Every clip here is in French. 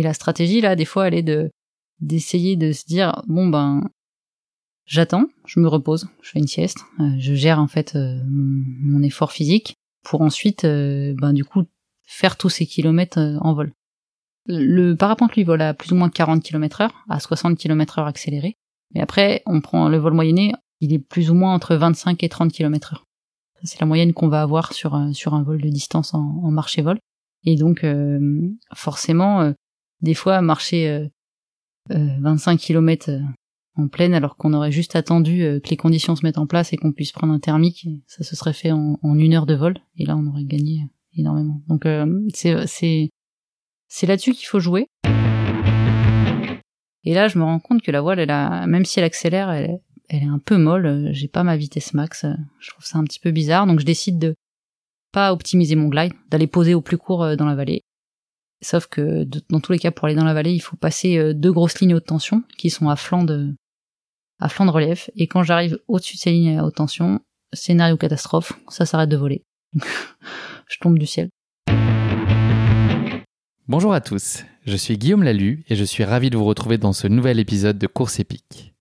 Et la stratégie là, des fois, elle est de d'essayer de se dire bon ben j'attends, je me repose, je fais une sieste, euh, je gère en fait euh, mon, effort physique pour ensuite euh, ben du coup faire tous ces kilomètres en vol. Le parapente lui vole à plus ou moins 40 km heure, à 60 km heure accéléré. Mais après, on prend le vol moyenné, il est plus ou moins entre 25 et 30 km heure. C'est la moyenne qu'on va avoir sur sur un vol de distance en, en marche et vol. Et donc, forcément, des fois, marcher 25 km en pleine alors qu'on aurait juste attendu euh, que les conditions se mettent en place et qu'on puisse prendre un thermique, ça se serait fait en, une heure de vol. Et là on aurait gagné énormément. Donc euh, c'est c'est là-dessus qu'il faut jouer. Et là je me rends compte que la voile elle a même si elle accélère elle, elle est un peu molle, j'ai pas ma vitesse max, je trouve ça un petit peu bizarre. Donc je décide de pas optimiser mon glide, d'aller poser au plus court euh, dans la vallée Sauf que dans tous les cas, pour aller dans la vallée, il faut passer euh, deux grosses lignes haute tension qui sont à flanc de à flanc de relief. Et quand j'arrive au-dessus de ces lignes à haute tension, scénario catastrophe, ça s'arrête de voler. je tombe du ciel. Bonjour à tous, je suis Guillaume Lalu et je suis ravi de vous retrouver dans ce nouvel épisode de Course épique.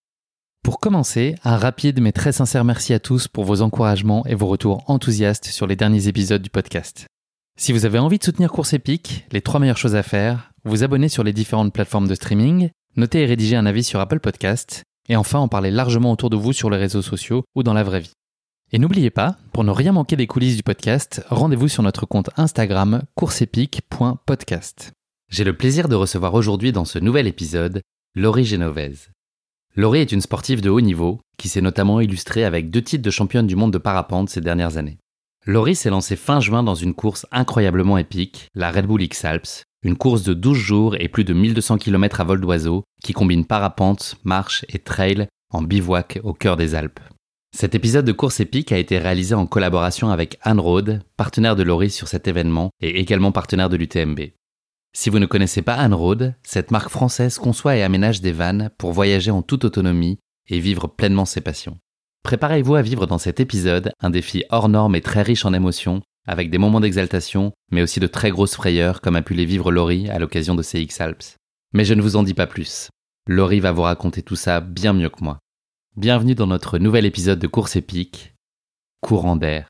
Pour commencer, un rapide mais très sincère merci à tous pour vos encouragements et vos retours enthousiastes sur les derniers épisodes du podcast. Si vous avez envie de soutenir Course Épique, les trois meilleures choses à faire, vous abonner sur les différentes plateformes de streaming, noter et rédiger un avis sur Apple Podcast, et enfin en parler largement autour de vous sur les réseaux sociaux ou dans la vraie vie. Et n'oubliez pas, pour ne rien manquer des coulisses du podcast, rendez-vous sur notre compte Instagram courseepique.podcast. J'ai le plaisir de recevoir aujourd'hui dans ce nouvel épisode Laurie Genovese. Laurie est une sportive de haut niveau qui s'est notamment illustrée avec deux titres de championne du monde de parapente ces dernières années. Laurie s'est lancée fin juin dans une course incroyablement épique, la Red Bull X Alps, une course de 12 jours et plus de 1200 km à vol d'oiseau qui combine parapente, marche et trail en bivouac au cœur des Alpes. Cet épisode de course épique a été réalisé en collaboration avec Anne Rode, partenaire de Laurie sur cet événement et également partenaire de l'UTMB. Si vous ne connaissez pas Anne Rode, cette marque française conçoit et aménage des vannes pour voyager en toute autonomie et vivre pleinement ses passions. Préparez-vous à vivre dans cet épisode un défi hors norme et très riche en émotions, avec des moments d'exaltation, mais aussi de très grosses frayeurs comme a pu les vivre Laurie à l'occasion de CX Alps. Mais je ne vous en dis pas plus. Laurie va vous raconter tout ça bien mieux que moi. Bienvenue dans notre nouvel épisode de Course épique, Courant d'air.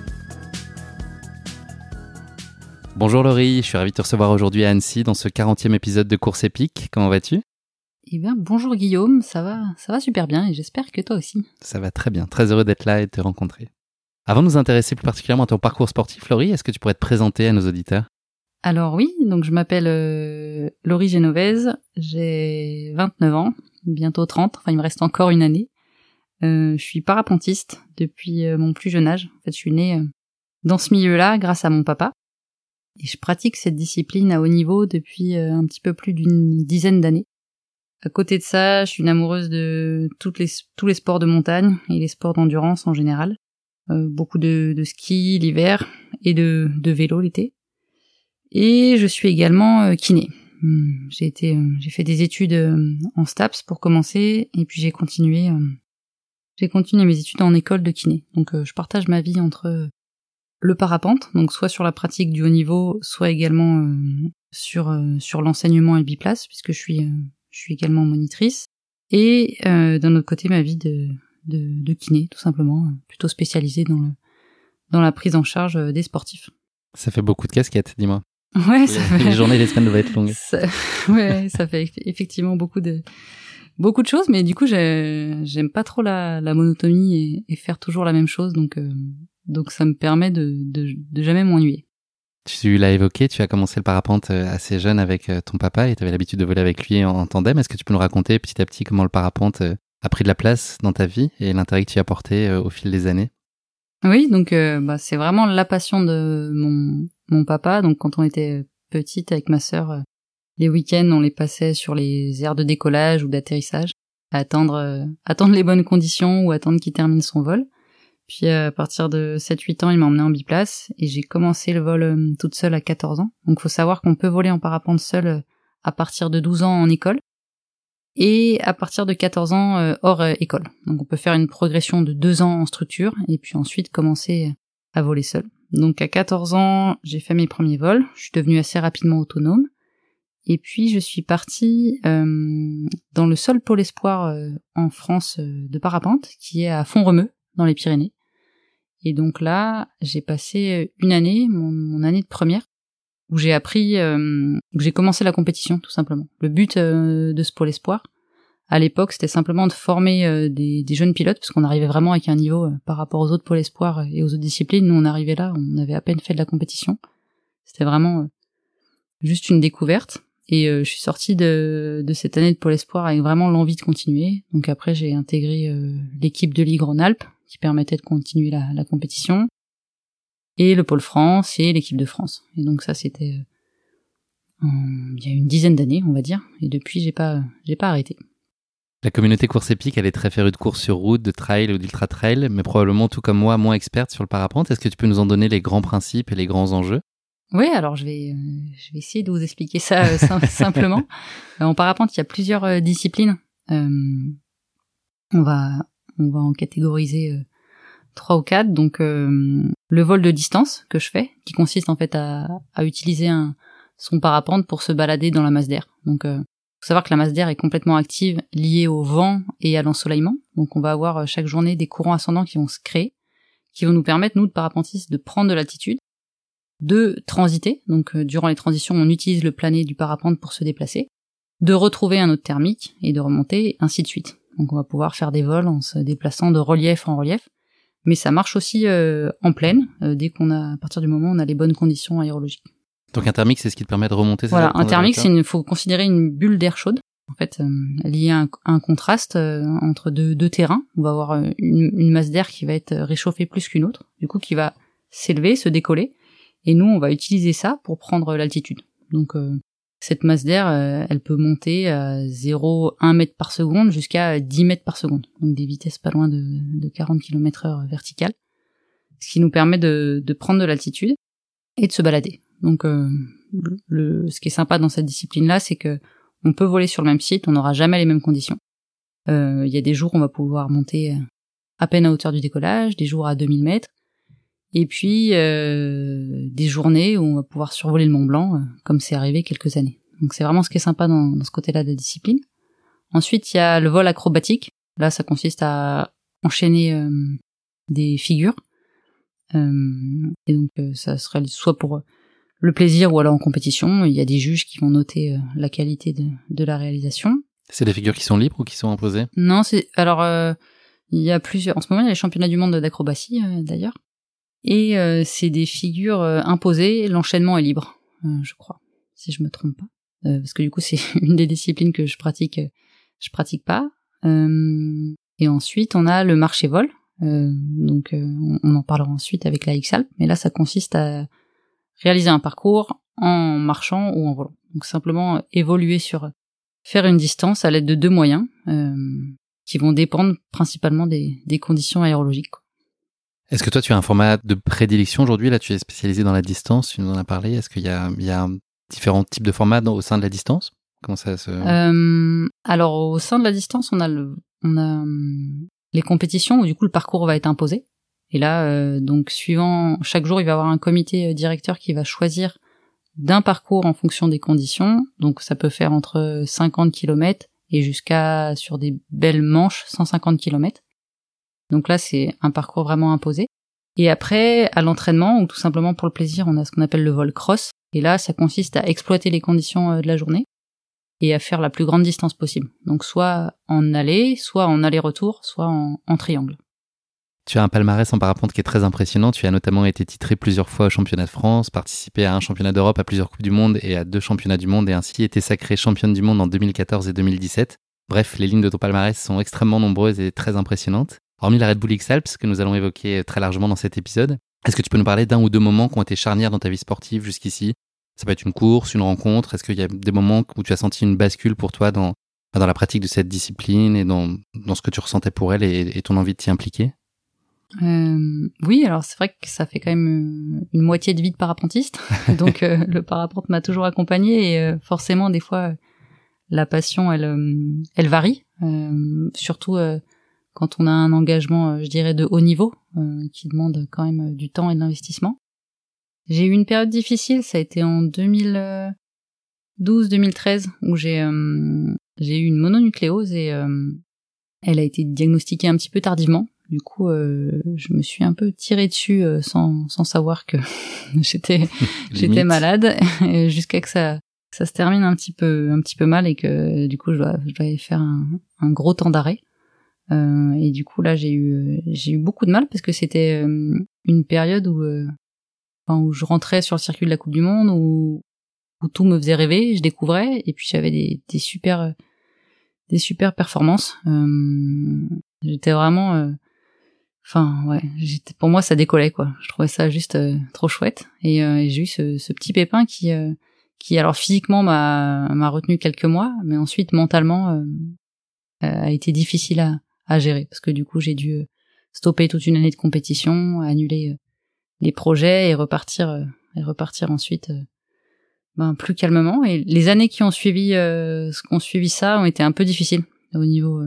Bonjour Laurie, je suis ravi de te recevoir aujourd'hui à Annecy dans ce 40e épisode de Course épique. Comment vas-tu? Eh bien, bonjour Guillaume, ça va, ça va super bien et j'espère que toi aussi. Ça va très bien, très heureux d'être là et de te rencontrer. Avant de nous intéresser plus particulièrement à ton parcours sportif, Laurie, est-ce que tu pourrais te présenter à nos auditeurs? Alors oui, donc je m'appelle euh, Laurie Genovese, j'ai 29 ans, bientôt 30, enfin il me reste encore une année. Euh, je suis parapentiste depuis euh, mon plus jeune âge. En fait, je suis née dans ce milieu-là grâce à mon papa. Et je pratique cette discipline à haut niveau depuis un petit peu plus d'une dizaine d'années. À côté de ça, je suis une amoureuse de tous les sports de montagne et les sports d'endurance en général. Euh, beaucoup de, ski l'hiver et de, de vélo l'été. Et je suis également euh, kiné. Hmm, j'ai été, euh, j'ai fait des études en STAPS pour commencer, et puis j'ai continué, j'ai continué mes études en école de kiné. Donc je partage ma vie entre le parapente, donc soit sur la pratique du haut niveau, soit également sur sur l'enseignement et biplace, puisque je suis je suis également monitrice, et d'un autre côté ma vie de de, de kiné, tout simplement, euh, plutôt spécialisé dans le dans la prise en charge euh, des sportifs. Ça fait beaucoup de casquettes, dis-moi. Ouais, ça les, fait... les journées, les semaines doivent être longues. Ça... Ouais, ça fait effectivement beaucoup de beaucoup de choses, mais du coup, j'aime pas trop la, la monotonie et, et, faire toujours la même chose, donc euh, donc ça me permet de de, de jamais m'ennuyer. Tu l'as évoqué, tu as commencé le parapente assez jeune avec ton papa et tu avais l'habitude de voler avec lui en, tandem. Est-ce que tu peux nous raconter petit à petit comment le parapente a pris de la place dans ta vie et l'intérêt que tu as apporté euh, au fil des années? Oui, donc euh, bah, c'est vraiment la passion de mon, mon papa. Donc quand on était petite avec ma sœur, euh, les week-ends on les passait sur les aires de décollage ou d'atterrissage. attendre, attendre les bonnes conditions ou attendre qu'il termine son vol. Puis à partir de 7-8 ans, il m'a emmené en biplace et j'ai commencé le vol toute seule à 14 ans. Donc faut savoir qu'on peut voler en parapente seule à partir de 12 ans en école et à partir de 14 ans euh, hors euh, école. Donc on peut faire une progression de 2 ans en structure et puis ensuite commencer à voler seul. Donc à 14 ans, j'ai fait mes premiers vols, je suis devenue assez rapidement autonome. Et puis je suis partie euh, dans le seul pôle espoir en France de parapente, qui est à Font-Romeu, dans les Pyrénées. Et donc là, j'ai passé une année, mon année de première, où j'ai appris, euh, où j'ai commencé la compétition tout simplement. Le but euh, de ce pôle espoir, à l'époque, c'était simplement de former euh, des, jeunes pilotes, parce qu'on arrivait vraiment avec un niveau par rapport aux autres pôles espoir et aux autres disciplines. Nous, on arrivait là, on avait à peine fait de la compétition. C'était vraiment juste une découverte. Et je suis sortie de, de, cette année de pôle espoir avec vraiment l'envie de continuer. Donc après, j'ai intégré l'équipe de Ligue Rhône-Alpes, qui permettait de continuer la, la compétition et le pôle France et l'équipe de France. Et donc ça c'était euh, il y a une dizaine d'années, on va dire, et depuis j'ai pas j'ai pas arrêté. La communauté course épique, elle est très férue de courses sur route, de trail ou d'ultra trail, mais probablement tout comme moi, moins experte sur le parapente. Est-ce que tu peux nous en donner les grands principes et les grands enjeux? Oui, alors je vais euh, je vais essayer de vous expliquer ça euh, simplement. en parapente, il y a plusieurs disciplines. on va on va en catégoriser trois ou quatre. Donc euh, le vol de distance que je fais, qui consiste en fait à, utiliser son parapente pour se balader dans la masse d'air. Donc euh, faut savoir que la masse d'air est complètement active, liée au vent et à l'ensoleillement. Donc on va avoir euh, chaque journée des courants ascendants qui vont se créer, qui vont nous permettre nous de parapentistes de prendre de l'altitude, de transiter. Donc euh, durant les transitions, on utilise le plané du parapente pour se déplacer, de retrouver un autre thermique et de remonter, ainsi de suite. Donc on va pouvoir faire des vols en se déplaçant de relief en relief mais ça marche aussi euh, en pleine euh, dès qu'on a à partir du moment où on a les bonnes conditions aérologiques. Donc un thermique, c'est ce qui te permet de remonter. Voilà, un thermique, c'est il faut considérer une bulle d'air chaude. En fait, euh, liée à un, contraste entre deux, deux, terrains. On va avoir une, une masse d'air qui va être réchauffée plus qu'une autre, du coup qui va s'élever, se décoller, et nous on va utiliser ça pour prendre l'altitude. Donc cette masse d'air, euh, elle peut monter à 0,1 mètre par seconde jusqu'à 10 mètres par seconde. Donc des vitesses pas loin de, de 40 km heure verticales. Ce qui nous permet de, prendre de l'altitude et de se balader. Donc euh, ce qui est sympa dans cette discipline-là, c'est que on peut voler sur le même site, on n'aura jamais les mêmes conditions. Euh, il y a des jours où on va pouvoir monter à peine à hauteur du décollage, des jours à 2000 mètres, et puis euh, des journées où on va pouvoir survoler le Mont Blanc, euh, comme c'est arrivé quelques années. Donc c'est vraiment ce qui est sympa dans, dans ce côté-là de la discipline. Ensuite, il y a le vol acrobatique. Là, ça consiste à enchaîner euh, des figures. et donc ça serait soit pour le plaisir ou alors en compétition. Il y a des juges qui vont noter la qualité de, de la réalisation. C'est des figures qui sont libres ou qui sont imposées? Non, c'est alors il y a plusieurs. En ce moment, il y a les championnats du monde d'acrobatie d'ailleurs. Et euh, c'est des figures euh, imposées, l'enchaînement est libre, euh, je crois, si je me trompe pas. parce que du coup, c'est une des disciplines que je pratique, je pratique pas. et ensuite, on a le marché vol. donc, on, en parlera ensuite avec la XALP. Mais là, ça consiste à réaliser un parcours en marchant ou en volant. Donc, simplement évoluer sur faire une distance à l'aide de deux moyens qui vont dépendre principalement des, des conditions aérologiques. Est-ce que toi, tu as un format de prédilection aujourd'hui? Là, tu es spécialisé dans la distance, tu nous en as parlé. Est-ce qu'il y a, il différents types de formats au sein de la distance? Comment ça se... Euh, alors, au sein de la distance, on a, le, on a hum, les compétitions où du coup le parcours va être imposé. Et là, euh, donc, suivant, chaque jour, il va y avoir un comité euh, directeur qui va choisir d'un parcours en fonction des conditions. Donc, ça peut faire entre 50 km et jusqu'à, sur des belles manches, 150 km. Donc là, c'est un parcours vraiment imposé. Et après, à l'entraînement, ou tout simplement pour le plaisir, on a ce qu'on appelle le vol cross. Et là, ça consiste à exploiter les conditions euh, de la journée et à faire la plus grande distance possible. Donc soit en aller, soit en aller-retour, soit en, triangle. Tu as un palmarès en parapente qui est très impressionnant. Tu as notamment été titré plusieurs fois au championnat de France, participé à un championnat d'Europe, à plusieurs Coupes du Monde et à deux championnats du monde et ainsi été sacré championne du monde en 2014 et 2017. Bref, les lignes de ton palmarès sont extrêmement nombreuses et très impressionnantes. Hormis la Red Bull X-Alps que nous allons évoquer très largement dans cet épisode, est-ce que tu peux nous parler d'un ou deux moments qui ont été charnières dans ta vie sportive jusqu'ici? Ça peut être une course, une rencontre. Est-ce qu'il y a des moments où tu as senti une bascule pour toi dans, dans la pratique de cette discipline et dans, dans ce que tu ressentais pour elle et, et ton envie de t'y impliquer? Euh, oui, alors c'est vrai que ça fait quand même euh, une moitié de vie de parapentiste, donc euh, le parapente m'a toujours accompagné et euh, forcément des fois la passion elle elle varie, surtout quand on a un engagement, je dirais de haut niveau, qui demande quand même du temps et de l'investissement. J'ai eu une période difficile, ça a été en 2012-2013 où j'ai j'ai eu une mononucléose et elle a été diagnostiquée un petit peu tardivement du coup, euh, je me suis un peu tirée dessus euh, sans, sans savoir que j'étais j'étais malade jusqu'à que ça ça se termine un petit peu un petit peu mal et que du coup je dois je dois faire un, un gros temps d'arrêt. Euh, et du coup là j'ai eu j'ai eu beaucoup de mal parce que c'était euh, une période où enfin, où je rentrais sur le circuit de la Coupe du Monde où où tout me faisait rêver, je découvrais et puis j'avais des des super des super performances. j'étais vraiment Enfin, ouais, j'étais, pour moi, ça décollait, quoi. Je trouvais ça juste euh, trop chouette. Et, euh, j'ai eu ce, ce, petit pépin qui, euh, qui, alors physiquement, m'a, m'a retenu quelques mois, mais ensuite, mentalement, a été difficile à, à gérer. Parce que du coup, j'ai dû stopper toute une année de compétition, annuler les projets et repartir, et repartir ensuite ben, plus calmement. Et les années qui ont suivi, ce qu'on suivi ça ont été un peu difficiles au niveau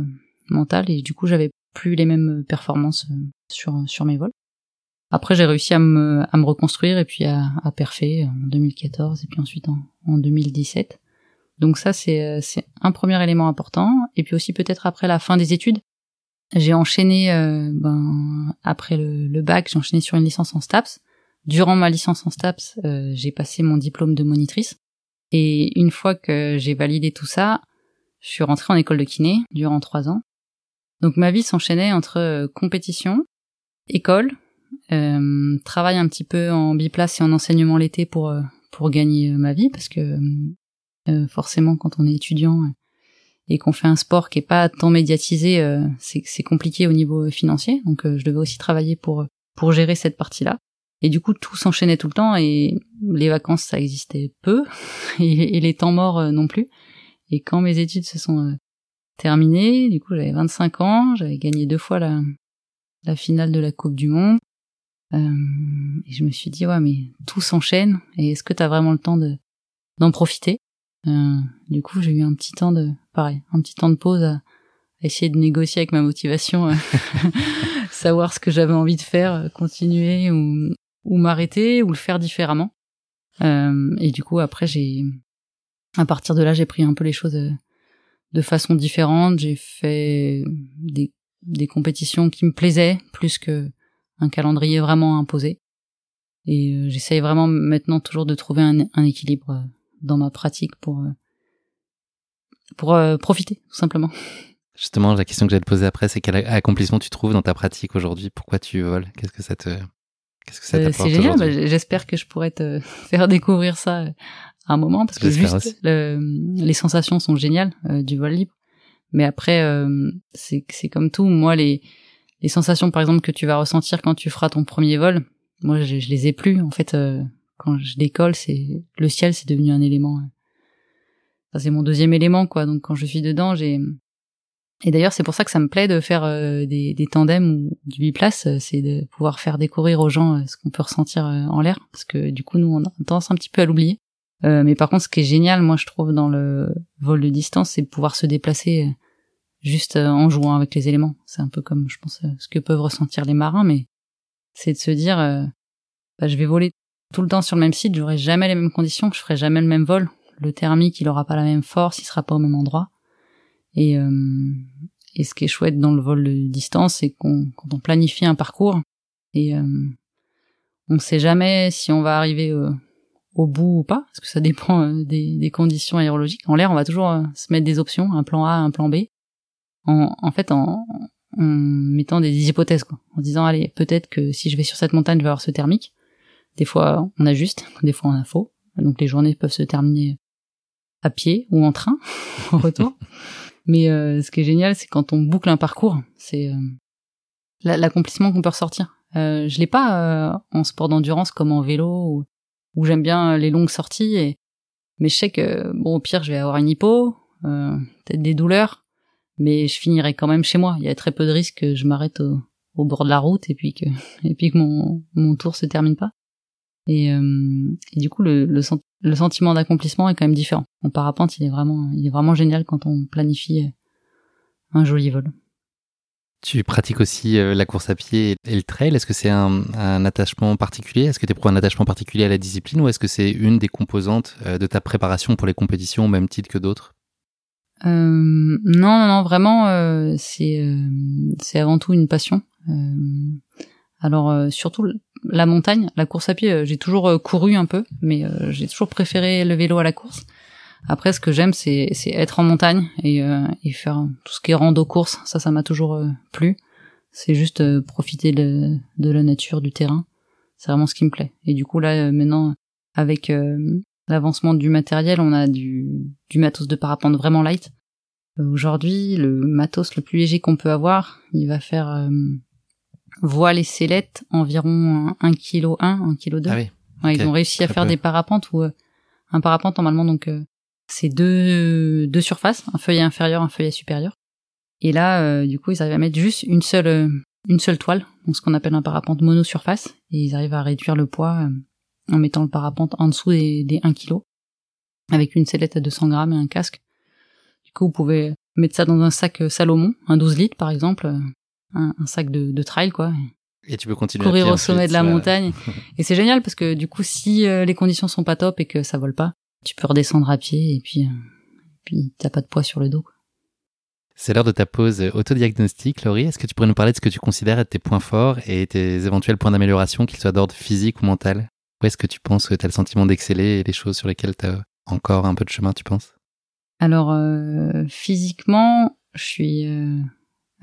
mental. Et du coup, j'avais plus les mêmes performances euh, sur sur mes vols. Après, j'ai réussi à me, à me reconstruire et puis à, à perfer en 2014 et puis ensuite en, en 2017. Donc ça, c'est, euh, c'est un premier élément important. Et puis aussi peut-être après la fin des études, j'ai enchaîné, euh, ben, après le, le bac, j'ai enchaîné sur une licence en STAPS. Durant ma licence en STAPS, euh, j'ai passé mon diplôme de monitrice. Et une fois que j'ai validé tout ça, je suis rentrée en école de kiné durant trois ans. Donc ma vie s'enchaînait entre euh, compétition, école, travail un petit peu en biplace et en enseignement l'été pour pour gagner ma vie parce que forcément quand on est étudiant et qu'on fait un sport qui est pas tant médiatisé, c'est compliqué au niveau financier. Donc je devais aussi travailler pour pour gérer cette partie-là. Et du coup, tout s'enchaînait tout le temps et les vacances, ça existait peu et, les temps morts non plus. Et quand mes études se sont terminé. Du coup, j'avais 25 ans, j'avais gagné deux fois la, la finale de la Coupe du Monde. Euh, et je me suis dit, ouais, mais tout s'enchaîne. Et est-ce que t'as vraiment le temps de d'en profiter? Euh, Du coup, j'ai eu un petit temps de, pareil, un petit temps de pause à, essayer de négocier avec ma motivation, euh, savoir ce que j'avais envie de faire, continuer ou, ou m'arrêter ou le faire différemment. Euh, et du coup, après, j'ai, à partir de là, j'ai pris un peu les choses de façon différente. J'ai fait des, des compétitions qui me plaisaient plus que un calendrier vraiment imposé. Et euh, j'essaye vraiment maintenant toujours de trouver un, un, équilibre euh, dans ma pratique pour euh, pour profiter tout simplement. Justement, la question que j'allais te poser après, c'est quel accomplissement tu trouves dans ta pratique aujourd'hui? Pourquoi tu voles? Qu'est-ce que ça te Qu'est-ce que ça t'apporte C'est génial. Bah, j'espère que je pourrais te faire découvrir ça un moment parce que juste les sensations sont géniales euh, du vol libre. Mais après, euh, c'est c'est comme tout. Moi, les les sensations, par exemple, que tu vas ressentir quand tu feras ton premier vol, moi, je, je les ai plus. En fait, euh, quand je décolle, c'est le ciel, c'est devenu un élément. Enfin, c'est mon deuxième élément, quoi. Donc, quand je suis dedans, j'ai et d'ailleurs, c'est pour ça que ça me plaît de faire des, des tandems ou du biplace, c'est de pouvoir faire découvrir aux gens ce qu'on peut ressentir en l'air, parce que du coup, nous, on a tendance un petit peu à l'oublier. Euh, mais par contre, ce qui est génial, moi, je trouve dans le vol de distance, c'est pouvoir se déplacer euh, juste euh, en jouant avec les éléments. C'est un peu comme, je pense, ce que peuvent ressentir les marins, mais c'est de se dire, bah, je vais voler tout le temps sur le même site, j'aurai jamais les mêmes conditions, je ferai jamais le même vol. Le thermique, il aura pas la même force, il sera pas au même endroit. Et, et ce qui est chouette dans le vol de distance, c'est qu'on quand on planifie un parcours et on sait jamais si on va arriver au bout ou pas, parce que ça dépend euh, des, des, conditions aérologiques. En l'air, on va toujours euh, se mettre des options, un plan A, un plan B, en, en fait en, en, mettant des hypothèses, quoi, en disant allez, peut-être que si je vais sur cette montagne, je vais avoir ce thermique. Des fois, on a juste, des fois, on a faux. Donc les journées peuvent se terminer à pied ou en train, en retour. Mais euh, ce qui est génial, c'est quand on boucle un parcours, c'est l'accomplissement qu'on peut ressortir. Euh, je l'ai pas en sport d'endurance comme en vélo ou où j'aime bien les longues sorties. Et... Mais je sais que, bon, au pire, je vais avoir une hypo. peut-être des douleurs, mais je finirai quand même chez moi. Il y a très peu de risques que je m'arrête au, au, bord de la route et puis que et puis que mon mon tour se termine pas. Et, et du coup, le, le, le sentiment d'accomplissement est quand même différent. Mon parapente, il est vraiment, il est vraiment génial quand on planifie un joli vol. Tu pratiques aussi euh, la course à pied et le trail. Est-ce que c'est un, un, attachement particulier? Est-ce que tu éprouves un attachement particulier à la discipline ou est-ce que c'est une des composantes euh, de ta préparation pour les compétitions au même titre que d'autres? Euh, Non, non, non, vraiment, euh, c'est euh, c'est avant tout une passion. Alors surtout la montagne, la course à pied, j'ai toujours couru un peu, mais j'ai toujours préféré le vélo à la course. Après, ce que j'aime, c'est, être en montagne et, euh, et, faire tout ce qui est rando course. Ça, ça m'a toujours euh, plu. C'est juste euh, profiter de, de, la nature, du terrain. C'est vraiment ce qui me plaît. Et du coup, là, maintenant, avec l'avancement du matériel, on a du, du matos de parapente vraiment light. Aujourd'hui, le matos le plus léger qu'on peut avoir, il va faire voile et sellette environ 1 kg 1, 1 kg 2. Ah oui. Ouais, Ils ont réussi à faire des parapentes où un parapente normalement donc c'est deux, deux surfaces, un feuillet inférieur, un feuillet supérieur. Et là, euh, du coup, ils arrivent à mettre juste une seule, euh, une seule toile, donc ce qu'on appelle un parapente monosurface, et ils arrivent à réduire le poids euh, en mettant le parapente en dessous des, des 1 kg, avec une sellette à 200 grammes et un casque. Du coup, vous pouvez mettre ça dans un sac Salomon, un 12 litres par exemple, un, un sac de, de, trail quoi. Et tu peux continuer courir à au sommet de la montagne. et c'est génial parce que du coup, si les conditions sont pas top et que ça vole pas, tu peux redescendre à pied et puis, euh, puis t'as pas de poids sur le dos. C'est l'heure de ta pause autodiagnostique, Laurie. Est-ce que tu pourrais nous parler de ce que tu considères être tes points forts et tes éventuels points d'amélioration, qu'ils soient d'ordre physique ou mental? Où est-ce que tu penses que tu as le sentiment d'exceller et les choses sur lesquelles tu as encore un peu de chemin, tu penses? Alors, euh, physiquement, je suis euh,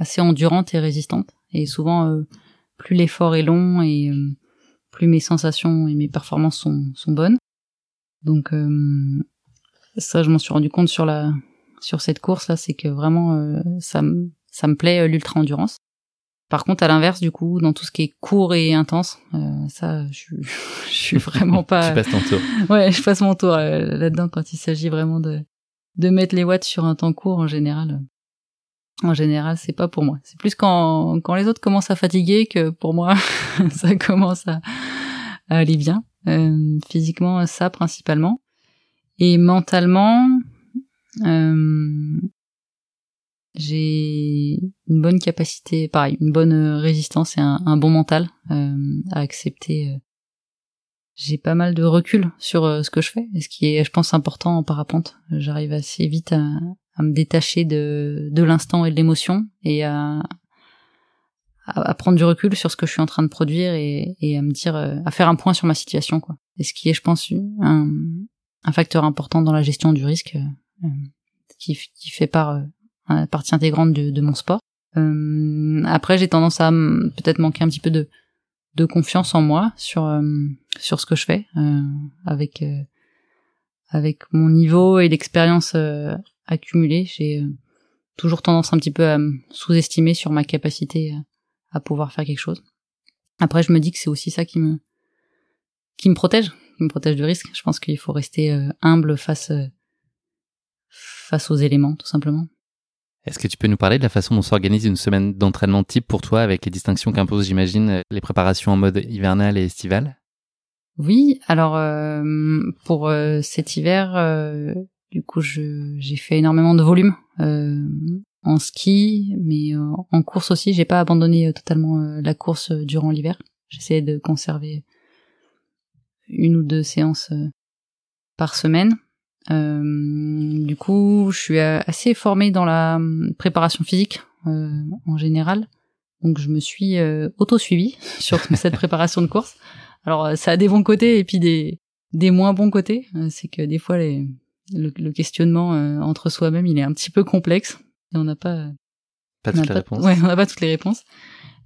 assez endurante et résistante. Et souvent, euh, plus l'effort est long et euh, plus mes sensations et mes performances sont, sont bonnes. Donc euh, ça, je m'en suis rendu compte sur la sur cette course là, c'est que vraiment euh, ça me ça me plaît euh, l'ultra endurance. Par contre, à l'inverse, du coup, dans tout ce qui est court et intense, ça, je, je suis vraiment pas. tu passes ton tour. Ouais, je passe mon tour là-dedans quand il s'agit vraiment de de mettre les watts sur un temps court en général. En général, c'est pas pour moi. C'est plus quand quand les autres commencent à fatiguer que pour moi, ça commence à, à aller bien. Euh, physiquement ça principalement et mentalement euh, j'ai une bonne capacité pareil une bonne résistance et un, bon mental euh, à accepter j'ai pas mal de recul sur ce que je fais ce qui est je pense important en parapente j'arrive assez vite à, à, me détacher de, de l'instant et de l'émotion et à, à, prendre du recul sur ce que je suis en train de produire et, et à me dire, euh, à faire un point sur ma situation, quoi. Et ce qui est, je pense, un, un facteur important dans la gestion du risque, euh, qui, qui fait part, euh, partie intégrante de, de mon sport. Euh, après, j'ai tendance à peut-être manquer un petit peu de, de confiance en moi sur sur ce que je fais, avec avec mon niveau et l'expérience accumulée, j'ai toujours tendance un petit peu à me sous-estimer sur ma capacité à pouvoir faire quelque chose. Après, je me dis que c'est aussi ça qui me qui me protège, qui me protège du risque. Je pense qu'il faut rester euh, humble face euh, face aux éléments, tout simplement. Est-ce que tu peux nous parler de la façon dont s'organise une semaine d'entraînement type pour toi, avec les distinctions qu'imposent, j'imagine, les préparations en mode hivernal et estival? Oui, alors euh, pour cet hiver, du coup, j'ai fait énormément de volume en ski, mais euh, en course aussi. J'ai pas abandonné euh, totalement euh, la course durant l'hiver. J'essayais de conserver une ou deux séances par semaine. du coup, je suis assez formée dans la préparation physique en général. Donc je me suis auto-suivie sur cette préparation de course. Alors ça a des bons côtés et puis des, des moins bons côtés. C'est que des fois les, le, questionnement entre soi-même il est un petit peu complexe on n'a pas pas toutes les réponses. Ouais, on n'a pas toutes les réponses.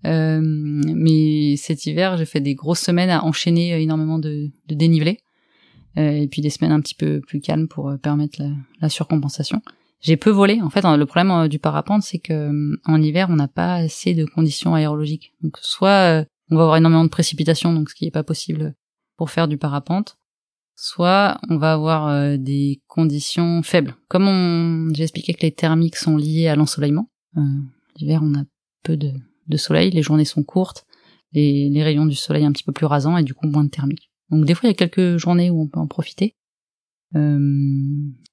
Euh, mais cet hiver, j'ai fait des grosses semaines à enchaîner euh, énormément de, de dénivelé, euh, et puis des semaines un petit peu plus calmes pour euh, permettre la, la, surcompensation. J'ai peu volé. En fait, le problème euh, du parapente, c'est que en hiver, on n'a pas assez de conditions aérologiques. Donc, soit on va avoir énormément de précipitations, donc ce qui est pas possible pour faire du parapente, soit on va avoir euh, des conditions faibles. Comme on, j'ai expliqué que les thermiques sont liés à l'ensoleillement. Euh, L'hiver, on a peu de, soleil, les journées sont courtes, les, les, rayons du soleil un petit peu plus rasants et du coup moins de thermique. Donc des fois, il y a quelques journées où on peut en profiter. Euh,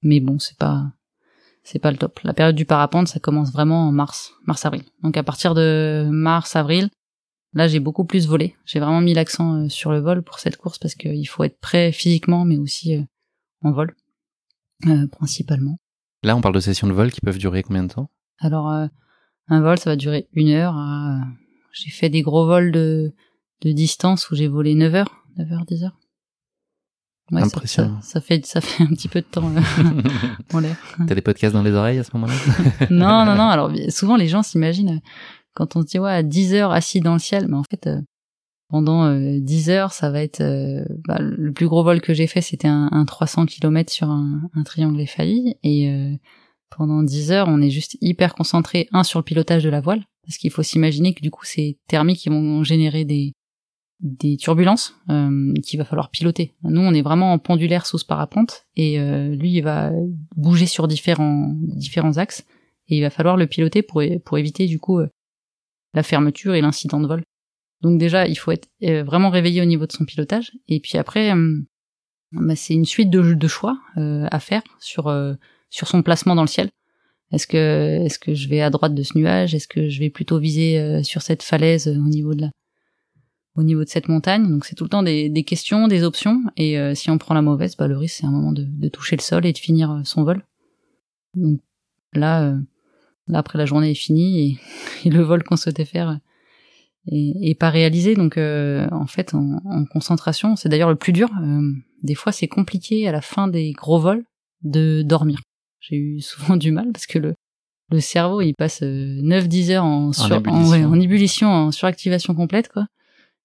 mais bon, c'est pas c'est pas le top. La période du parapente, ça commence vraiment en mars, mars-avril. Donc à partir de mars-avril, là j'ai beaucoup plus volé. J'ai vraiment mis l'accent euh, sur le vol pour cette course parce qu'il faut être prêt physiquement, mais aussi euh, en vol, euh, principalement. Là, on parle de sessions de vol qui peuvent durer combien de temps? Alors, un vol, ça va durer une heure. J'ai fait des gros vols de, de distance où j'ai volé 9 heures, 9 heures, 10 heures. Ouais, Impressionnant. Ça, ça, fait, ça fait un petit peu de temps en l'air. T'as des podcasts dans les oreilles à ce moment-là? Non, non, non. Alors souvent les gens s'imaginent quand on se dit ouais à 10 heures assis dans le ciel, mais en fait euh, pendant euh, 10 heures ça va être euh, bah, le plus gros vol que j'ai fait c'était un, un, 300 km sur un, un triangle effailli et euh, pendant 10 heures on est juste hyper concentré un sur le pilotage de la voile parce qu'il faut s'imaginer que du coup c'est thermiques qui vont générer des des turbulences euh, qu'il va falloir piloter. Nous, on est vraiment en pendulaire sous ce parapente et euh, lui, il va bouger sur différents différents axes et il va falloir le piloter pour pour éviter du coup euh, la fermeture et l'incident de vol. Donc déjà, il faut être euh, vraiment réveillé au niveau de son pilotage et puis après, euh, bah, c'est une suite de, choix à faire sur sur son placement dans le ciel. Est-ce que est-ce que je vais à droite de ce nuage? Est-ce que je vais plutôt viser sur cette falaise au niveau de la au niveau de cette montagne? Donc c'est tout le temps des, des, questions, des options. Et euh, si on prend la mauvaise, bah, le risque c'est un moment de, de, toucher le sol et de finir euh, son vol. Donc là, euh, là après la journée est finie et, et le vol qu'on souhaitait faire est, est, pas réalisé. Donc en fait, en, en concentration, c'est d'ailleurs le plus dur. des fois, c'est compliqué à la fin des gros vols de dormir. J'ai eu souvent du mal parce que le, le cerveau il passe 9-10 heures en, sur, en, ébullition. En, ouais, en ébullition, en suractivation complète quoi.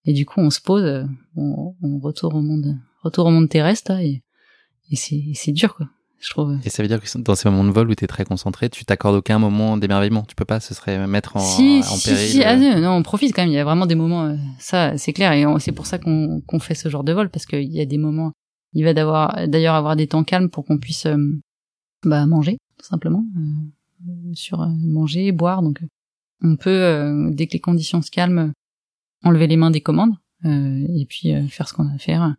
Et du coup, on se pose, euh, on, on retourne au monde, retour au monde terrestre, et, et c'est dur, quoi. Je trouve. Et ça veut dire que dans ces moments de vol où tu es très concentré, tu t'accordes aucun moment d'émerveillement. Tu peux pas, ce serait mettre en, si, en si, péril. Si, ah, non, on profite quand même. Il y a vraiment des moments, euh, ça, c'est clair. Et c'est pour ça qu'on qu'on fait ce genre de vol parce qu'il y a des moments. Il va d'ailleurs avoir des temps calmes pour qu'on puisse euh, bah, manger, tout simplement, euh, sur manger, boire. Donc, on peut dès que les conditions se calment, enlever les mains des commandes euh, et puis euh, faire ce qu'on a à faire,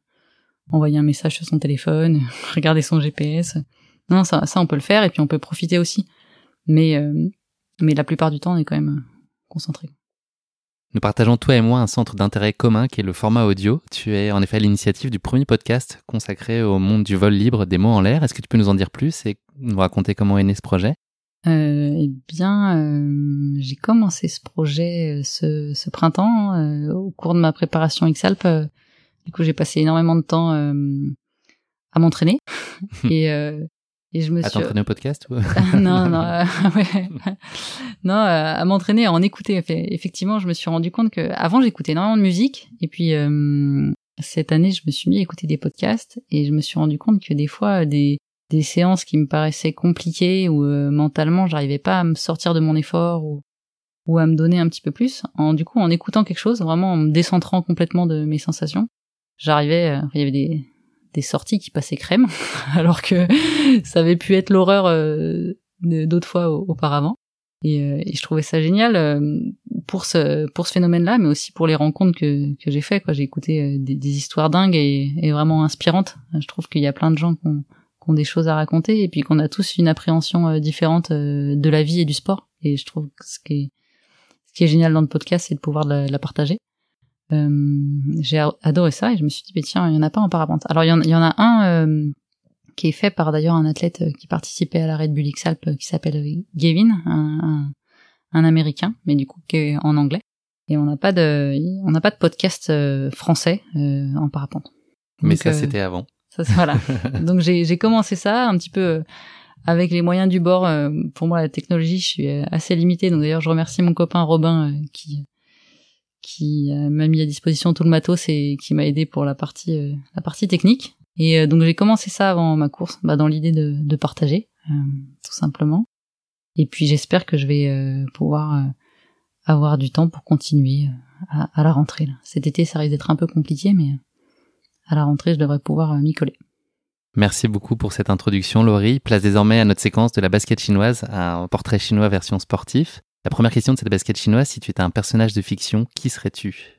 envoyer un message sur son téléphone, regarder son GPS. Non, ça, ça on peut le faire et puis on peut profiter aussi. Mais euh, mais la plupart du temps, on est quand même concentré. Nous partageons toi et moi un centre d'intérêt commun qui est le format audio. Tu es en effet à l'initiative du premier podcast consacré au monde du vol libre des mots en l'air. Est-ce que tu peux nous en dire plus et nous raconter comment est né ce projet? Euh, eh bien, euh, j'ai commencé ce projet euh, ce, ce printemps euh, au cours de ma préparation Xalp. Euh, du coup, j'ai passé énormément de temps à m'entraîner et, et je me à suis. À t'entraîner au podcast ou Non, non, ouais. non, à m'entraîner, à en écouter. Effectivement, je me suis rendu compte que avant j'écoutais énormément de musique et puis cette année, je me suis mis à écouter des podcasts et je me suis rendu compte que des fois des des séances qui me paraissaient compliquées ou euh, mentalement j'arrivais pas à me sortir de mon effort ou, ou à me donner un petit peu plus en du coup en écoutant quelque chose vraiment en me décentrant complètement de mes sensations j'arrivais euh, il y avait des sorties qui passaient crème alors que ça avait pu être l'horreur euh, d'autres fois auparavant et, euh, et, je trouvais ça génial pour ce phénomène-là, mais aussi pour les rencontres que j'ai fait. Quoi, j'ai écouté des, histoires dingues et, vraiment inspirantes. Je trouve qu'il y a plein de gens qui ont, des choses à raconter et puis qu'on a tous une appréhension différente de la vie et du sport. Et je trouve que ce qui est, génial dans le podcast, c'est de pouvoir la partager. Euh, j'ai adoré ça et je me suis dit, mais tiens, il y en a pas en parapente. Alors il y en, il y en a un euh, qui est fait par d'ailleurs un athlète qui participait à la Red Bull X-Alp qui s'appelle Gavin, un, un, un, américain, mais du coup qui est en anglais. Et on n'a pas de, on n'a pas de podcast français en parapente. Mais Donc, ça, c'était avant voilà. Donc j'ai commencé ça un petit peu euh, avec les moyens du bord. Euh, pour moi, la technologie, je suis euh, assez limitée. Donc d'ailleurs, je remercie mon copain Robin qui qui m'a mis à disposition tout le matos et qui m'a aidé pour la partie la partie technique. Et donc j'ai commencé ça avant ma course, bah, dans l'idée de, de partager, tout simplement. Et puis j'espère que je vais pouvoir avoir du temps pour continuer à, à la rentrée. Cet été, ça risque d'être un peu compliqué, mais à la rentrée, je devrais pouvoir euh, m'y coller. Merci beaucoup pour cette introduction, Laurie. Place désormais à notre séquence de la basket chinoise, un portrait chinois version sportif. La première question de cette basket chinoise, si tu étais un personnage de fiction, qui serais-tu?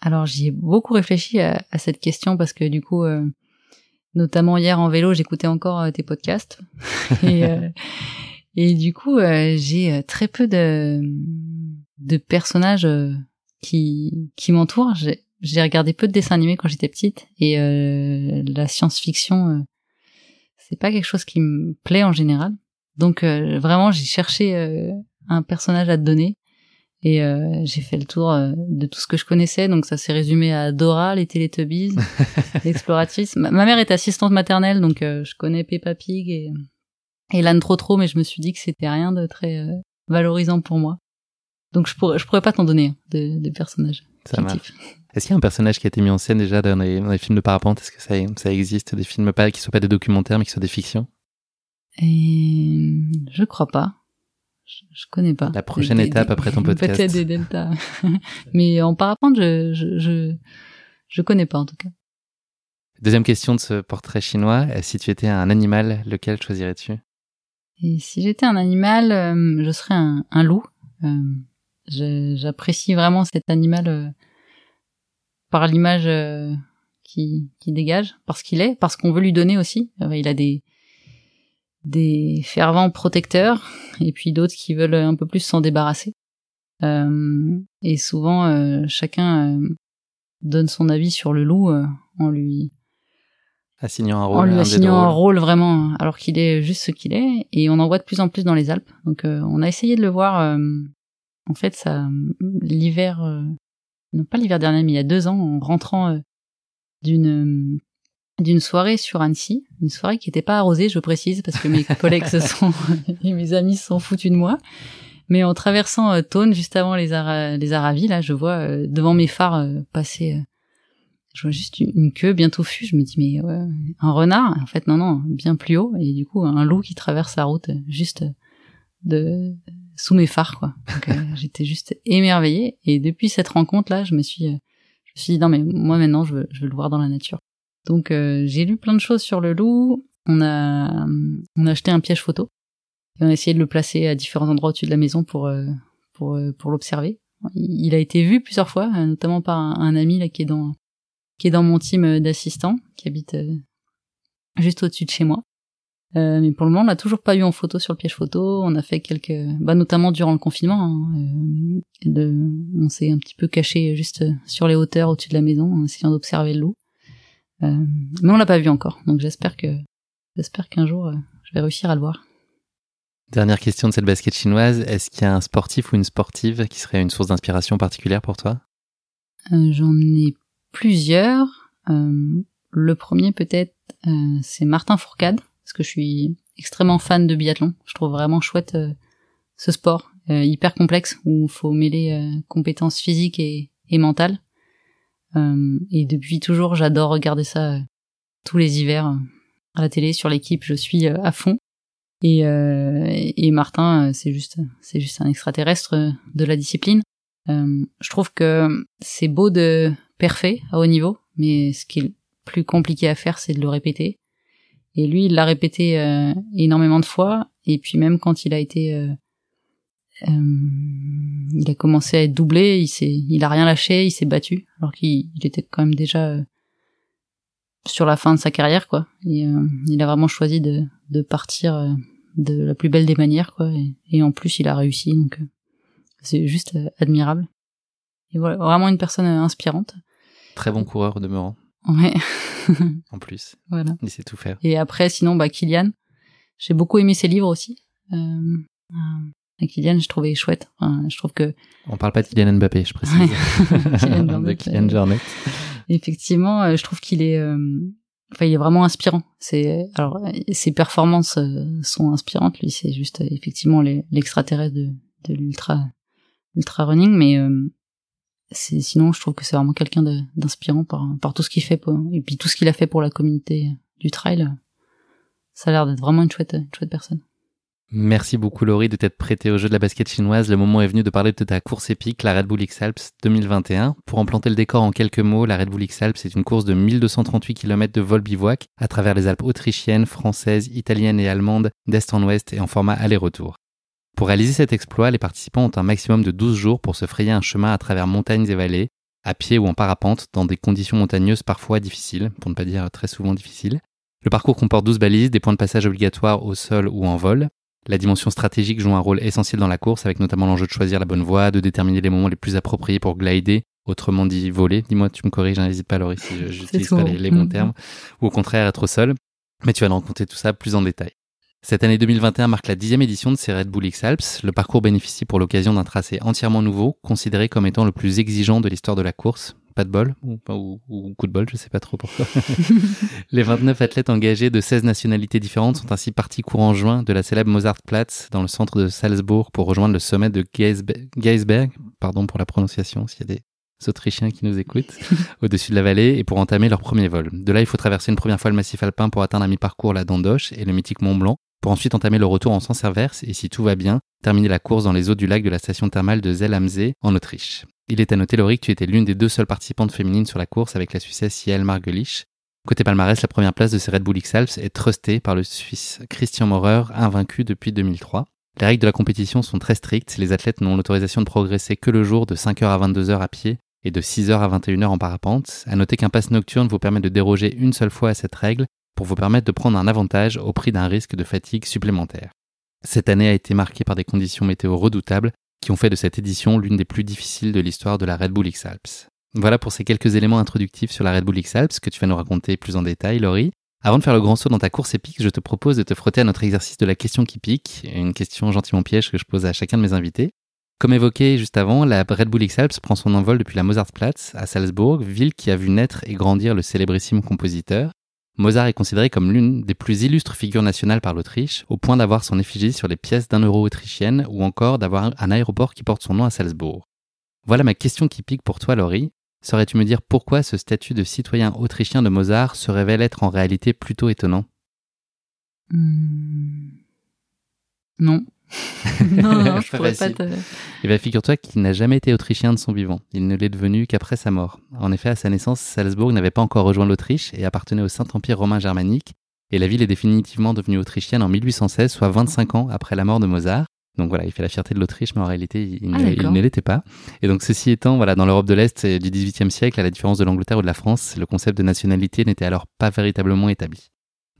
Alors j'y ai beaucoup réfléchi à, cette question parce que du coup, euh, notamment hier en vélo, j'écoutais encore euh, tes podcasts. et, euh, et, du coup, j'ai très peu de, de personnages qui, qui m'entourent. J'ai regardé peu de dessins animés quand j'étais petite et la science-fiction, c'est pas quelque chose qui me plaît en général. Donc vraiment, j'ai cherché un personnage à te donner. Et euh, j'ai fait le tour euh, de tout ce que je connaissais, donc ça s'est résumé à Dora, les Teletubbies, l'exploratrice. Ma, mère est assistante maternelle, donc euh, je connais Peppa Pig et, et Lan Trop mais je me suis dit que c'était rien de très valorisant pour moi. Donc je pourrais, je pourrais pas t'en donner de, de personnages. Ça Est-ce qu'il y a un personnage qui a été mis en scène déjà dans les, dans les films de parapente? Est-ce que ça, ça existe des films pas qui soient pas des documentaires mais qui soient des fictions? Et... Je crois pas je, connais pas. La prochaine étape après ton podcast. Peut-être des deltas. Mais en parapente, je, je, je, je connais pas en tout cas. Deuxième question de ce portrait chinois. Si tu étais un animal, lequel choisirais-tu? Et si j'étais un animal, euh, je serais un, un loup. Euh, J'apprécie vraiment cet animal euh, par l'image euh, qui, qui dégage, parce qu'il est, parce qu'on veut lui donner aussi. il a des, des fervents protecteurs et puis d'autres qui veulent un peu plus s'en débarrasser. Euh, et souvent, euh, chacun euh, donne son avis sur le loup en lui assignant un rôle, en lui assignant un rôle vraiment, alors qu'il est juste ce qu'il est. Et on en voit de plus en plus dans les Alpes. Donc, on a essayé de le voir. en fait, ça, l'hiver, non pas l'hiver dernier, mais il y a deux ans, en rentrant d'une d'une soirée sur Annecy, une soirée qui n'était pas arrosée, je précise, parce que mes collègues se sont et mes amis se sont foutus de moi. Mais en traversant euh, Thône, juste avant les, les Aravis, là, je vois euh, devant mes phares euh, passer, euh, je vois juste une, queue bientôt toufue. Je me dis mais ouais, un renard? En fait, non, non, bien plus haut. Et du coup, un loup qui traverse la route juste de sous mes phares, quoi. j'étais juste émerveillée. Et depuis cette rencontre-là, je me suis, je me suis dit non mais moi maintenant, je veux, je veux le voir dans la nature. Donc euh, j'ai lu plein de choses sur le loup. On a, acheté un piège photo. Et on a essayé de le placer à différents endroits au-dessus de la maison pour, euh, pour, euh, pour l'observer. Il a été vu plusieurs fois, notamment par un, ami là qui est dans qui est dans mon team d'assistants, qui habite juste au-dessus de chez moi. Euh, mais pour le moment, on l'a toujours pas eu en photo sur le piège photo. On a fait quelques, bah, notamment durant le confinement. Hein. On s'est un petit peu caché juste sur les hauteurs au-dessus de la maison, en essayant d'observer le loup. Euh, mais on l'a pas vu encore, donc j'espère que j'espère qu'un jour euh, je vais réussir à le voir. Dernière question de cette basket chinoise, est-ce qu'il y a un sportif ou une sportive qui serait une source d'inspiration particulière pour toi? Euh, J'en ai plusieurs. le premier peut-être, c'est Martin Fourcade, parce que je suis extrêmement fan de biathlon. Je trouve vraiment chouette ce sport, hyper complexe, où il faut mêler compétences physiques et, et mentales. Euh, et depuis toujours, j'adore regarder ça euh, tous les hivers euh, à la télé sur l'équipe. Je suis à fond. Et, et Martin, c'est juste, c'est juste un extraterrestre de la discipline. je trouve que c'est beau de parfait à haut niveau, mais ce qui est le plus compliqué à faire, c'est de le répéter. Et lui, il l'a répété énormément de fois. Et puis même quand il a été il a commencé à être doublé, il s'est, il a rien lâché, il s'est battu, alors qu'il était quand même déjà euh, sur la fin de sa carrière, quoi. Et, euh, il a vraiment choisi de, de partir de la plus belle des manières, quoi. Et, en plus, il a réussi, donc c'est juste admirable. Et voilà, vraiment une personne inspirante. Très bon coureur demeurant. Ouais. en plus. Voilà. Il sait tout faire. Et après, sinon, bah, Kylian. J'ai beaucoup aimé ses livres aussi. Euh, Kylian, je trouvais chouette. je trouve que. On parle pas de Kylian Mbappé, je précise. Kylian de Kylian Jornet. Effectivement, euh, je trouve qu'il est, euh, enfin, il est vraiment inspirant. C'est, alors, ses performances euh, sont inspirantes. Lui, c'est juste effectivement l'extraterrestre de, de l'ultra, ultra running, mais c'est, sinon, je trouve que c'est vraiment quelqu'un d'inspirant par, par tout ce qu'il fait, pour, et puis tout ce qu'il a fait pour la communauté du trail. Ça a l'air d'être vraiment une chouette, une chouette personne. Merci beaucoup Laurie de t'être prêtée au jeu de la basket chinoise. Le moment est venu de parler de ta course épique, la Red Bull X-Alps 2021. Pour en planter le décor en quelques mots, la Red Bull X-Alps est une course de 1238 km de vol bivouac à travers les Alpes autrichiennes, françaises, italiennes et allemandes, d'est en ouest et en format aller-retour. Pour réaliser cet exploit, les participants ont un maximum de 12 jours pour se frayer un chemin à travers montagnes et vallées, à pied ou en parapente, dans des conditions montagneuses parfois difficiles, pour ne pas dire très souvent difficiles. Le parcours comporte 12 balises, des points de passage obligatoires au sol ou en vol, la dimension stratégique joue un rôle essentiel dans la course, avec notamment l'enjeu de choisir la bonne voie, de déterminer les moments les plus appropriés pour glider, autrement dit voler. Dis-moi, tu me corriges, n'hésite pas Laurie si j'utilise pas les, bons termes, ou au contraire être au sol. Mais tu vas nous raconter tout ça plus en détail. Cette année 2021 marque la dixième édition de ces Red Bull X-Alps. Le parcours bénéficie pour l'occasion d'un tracé entièrement nouveau, considéré comme étant le plus exigeant de l'histoire de la course pas de bol ou, ou, coup de bol, je sais pas trop pourquoi. les 29 athlètes engagés de 16 nationalités différentes sont ainsi partis courant juin de la célèbre Mozartplatz dans le centre de Salzbourg pour rejoindre le sommet de Geisberg, pardon pour la prononciation s'il y a des Autrichiens qui nous écoutent, au-dessus de la vallée et pour entamer leur premier vol. De là, il faut traverser une première fois le massif alpin pour atteindre à mi-parcours la Dandoche et le mythique Mont Blanc, pour ensuite entamer le retour en sens inverse et si tout va bien, terminer la course dans les eaux du lac de la station thermale de Zell am See en Autriche. Il est à noter, Laurie, que tu étais l'une des deux seules participantes féminines sur la course avec la Suissesse Yael Margelich. Côté palmarès, la première place de ces Red Bull X-Alps est trustée par le Suisse Christian Maurer, invaincu depuis 2003. Les règles de la compétition sont très strictes. Les athlètes n'ont l'autorisation de progresser que le jour de 5h à 22h à pied et de 6h à 21h en parapente. À noter qu'un pass nocturne vous permet de déroger une seule fois à cette règle pour vous permettre de prendre un avantage au prix d'un risque de fatigue supplémentaire. Cette année a été marquée par des conditions météo redoutables qui ont fait de cette édition l'une des plus difficiles de l'histoire de la Red Bull X-Alps. Voilà pour ces quelques éléments introductifs sur la Red Bull X-Alps que tu vas nous raconter plus en détail, Laurie. Avant de faire le grand saut dans ta course épique, je te propose de te frotter à notre exercice de la question qui pique, une question gentiment piège que je pose à chacun de mes invités. Comme évoqué juste avant, la Red Bull X-Alps prend son envol depuis la Mozartplatz à Salzbourg, ville qui a vu naître et grandir le célébrissime compositeur. Mozart est considéré comme l'une des plus illustres figures nationales par l'Autriche, au point d'avoir son effigie sur les pièces d'un euro autrichienne ou encore d'avoir un aéroport qui porte son nom à Salzbourg. Voilà ma question qui pique pour toi, Laurie. Saurais-tu me dire pourquoi ce statut de citoyen autrichien de Mozart se révèle être en réalité plutôt étonnant? Hmm. Non. non, non, je pourrais pas te... Eh bien, figure-toi qu'il n'a jamais été autrichien de son vivant. Il ne l'est devenu qu'après sa mort. En effet, à sa naissance, Salzbourg n'avait pas encore rejoint l'Autriche et appartenait au Saint-Empire romain germanique. Et la ville est définitivement devenue autrichienne en 1816, soit 25 ans après la mort de Mozart. Donc voilà, il fait la fierté de l'Autriche, mais en réalité, il, ah, ne, l'était pas. Et donc, ceci étant, voilà, dans l'Europe de l'Est du XVIIIe siècle, à la différence de l'Angleterre ou de la France, le concept de nationalité n'était alors pas véritablement établi.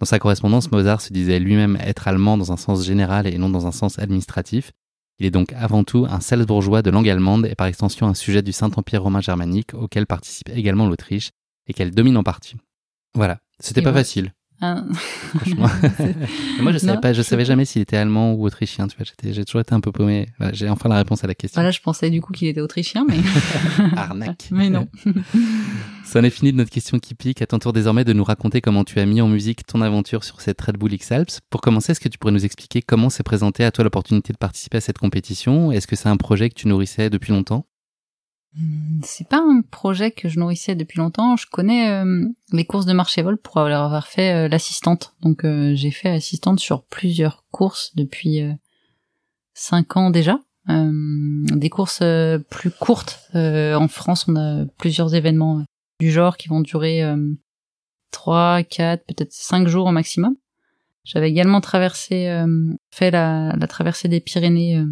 Dans sa correspondance, Mozart se disait lui-même être allemand dans un sens général et non dans un sens administratif. Il est donc avant tout un Salzbourgeois de langue allemande et par extension un sujet du Saint-Empire romain germanique auquel participe également l'Autriche et qu'elle domine en partie. Voilà, c'était pas facile. Ah. moi, je savais pas, je savais jamais s'il était allemand ou autrichien. Tu vois, j'ai toujours été un peu paumé. j'ai enfin la réponse à la question. Voilà, je pensais du coup qu'il était autrichien, mais arnaque. mais non. Ça en est fini de notre question qui pique. À ton tour désormais de nous raconter comment tu as mis en musique ton aventure sur cette Red Bull X-Alps. Pour commencer, est-ce que tu pourrais nous expliquer comment s'est présentée à toi l'opportunité de participer à cette compétition? Est-ce que c'est un projet que tu nourrissais depuis longtemps? C'est pas un projet que je nourrissais depuis longtemps. Je connais euh, les courses de marché vol pour avoir fait euh, l'assistante. Donc euh, j'ai fait assistante sur plusieurs courses depuis cinq ans déjà. des courses plus courtes. en France, on a plusieurs événements du genre qui vont durer trois, quatre, peut-être cinq jours au maximum. J'avais également traversé, fait la, la, traversée des Pyrénées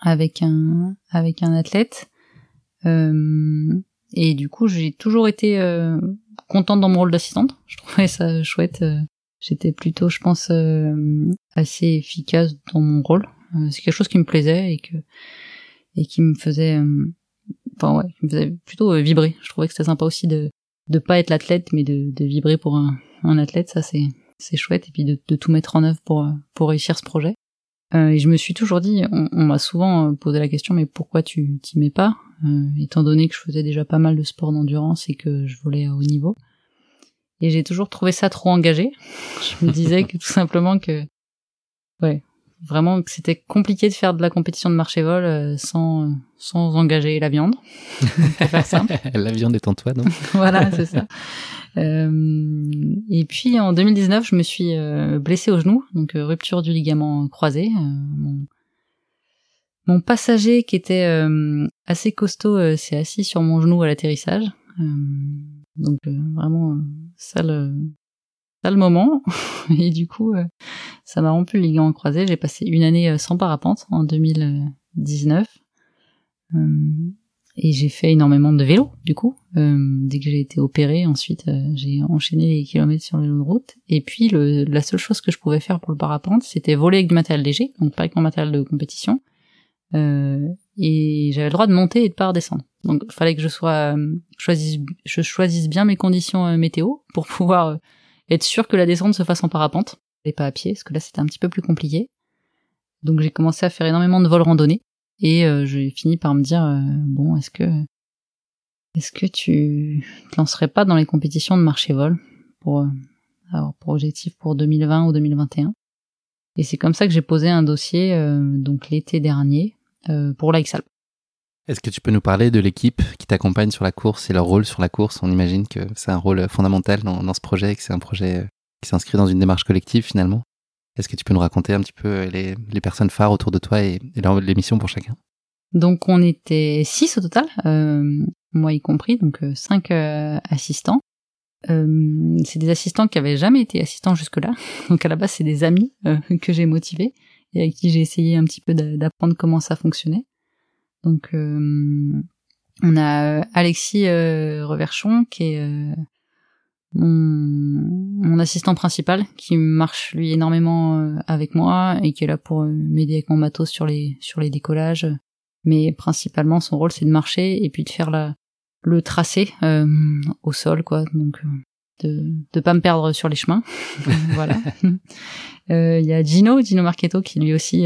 avec un avec un athlète. Euh, et du coup, j'ai toujours été euh, contente dans mon rôle d'assistante. Je trouvais ça chouette. Euh, j'étais plutôt, je pense, assez efficace dans mon rôle. c'est quelque chose qui me plaisait et que et qui me faisait, enfin ouais, qui me faisait plutôt vibrer. Je trouvais que c'était sympa aussi de de pas être l'athlète, mais de, de vibrer pour un, un athlète. Ça, c'est c'est chouette. Et puis de, de tout mettre en œuvre pour pour réussir ce projet. Euh, et je me suis toujours dit, on, on m'a souvent posé la question, mais pourquoi tu t'y mets pas euh, étant donné que je faisais déjà pas mal de sport d'endurance et que je volais à haut niveau. Et j'ai toujours trouvé ça trop engagé. je me disais que tout simplement que, ouais, vraiment que c'était compliqué de faire de la compétition de marché vol euh, sans sans engager la viande. faire simple. la viande est en toi, non Voilà, c'est ça. Euh, et puis en 2019, je me suis euh, blessée au genou, donc euh, rupture du ligament croisé. Mon, mon, passager qui était assez costaud s'est assis sur mon genou à l'atterrissage. donc vraiment sale le moment. Et du coup, ça m'a rompu le ligament croisé. J'ai passé une année sans parapente en 2019. Et j'ai fait énormément de vélo, du coup. Euh, dès que j'ai été opérée, ensuite euh, j'ai enchaîné les kilomètres sur le vélo de route. Et puis la seule chose que je pouvais faire pour le parapente, c'était voler avec du matériel léger, donc pas avec mon matériel de compétition. Euh, et j'avais le droit de monter et de pas redescendre. Donc fallait que je sois euh, choisisse, je choisisse bien mes conditions euh, météo pour pouvoir être sûr que la descente se fasse en parapente et pas à pied, parce que là c'était un petit peu plus compliqué. Donc j'ai commencé à faire énormément de vols randonnés et euh, j'ai fini par me dire euh, bon, est-ce que est-ce que tu te lancerais pas dans les compétitions de marché vol pour euh, avoir pour objectif pour 2020 ou 2021 Et c'est comme ça que j'ai posé un dossier donc l'été dernier pour l'Aixalp. Est-ce que tu peux nous parler de l'équipe qui t'accompagne sur la course et leur rôle sur la course? On imagine que c'est un rôle fondamental dans, ce projet et que c'est un projet qui s'inscrit dans une démarche collective finalement. Est-ce que tu peux nous raconter un petit peu euh, les, personnes phares autour de toi et, et pour chacun? Donc on était six au total, euh, moi y compris, donc euh, cinq euh, assistants. Euh, c'est des assistants qui avaient jamais été assistants jusque-là. Donc à la base c'est des amis que j'ai motivés et avec qui j'ai essayé un petit peu d'apprendre comment ça fonctionnait. Donc on a Alexis Reverchon qui est mon, assistant principal qui marche lui énormément euh, avec moi et qui est là pour euh, m'aider avec mon matos sur les sur les décollages. Mais principalement son rôle c'est de marcher et puis de faire la le tracé euh, au sol quoi. Donc de de pas me perdre sur les chemins. Voilà. Il y a Gino Gino Marchetto qui lui aussi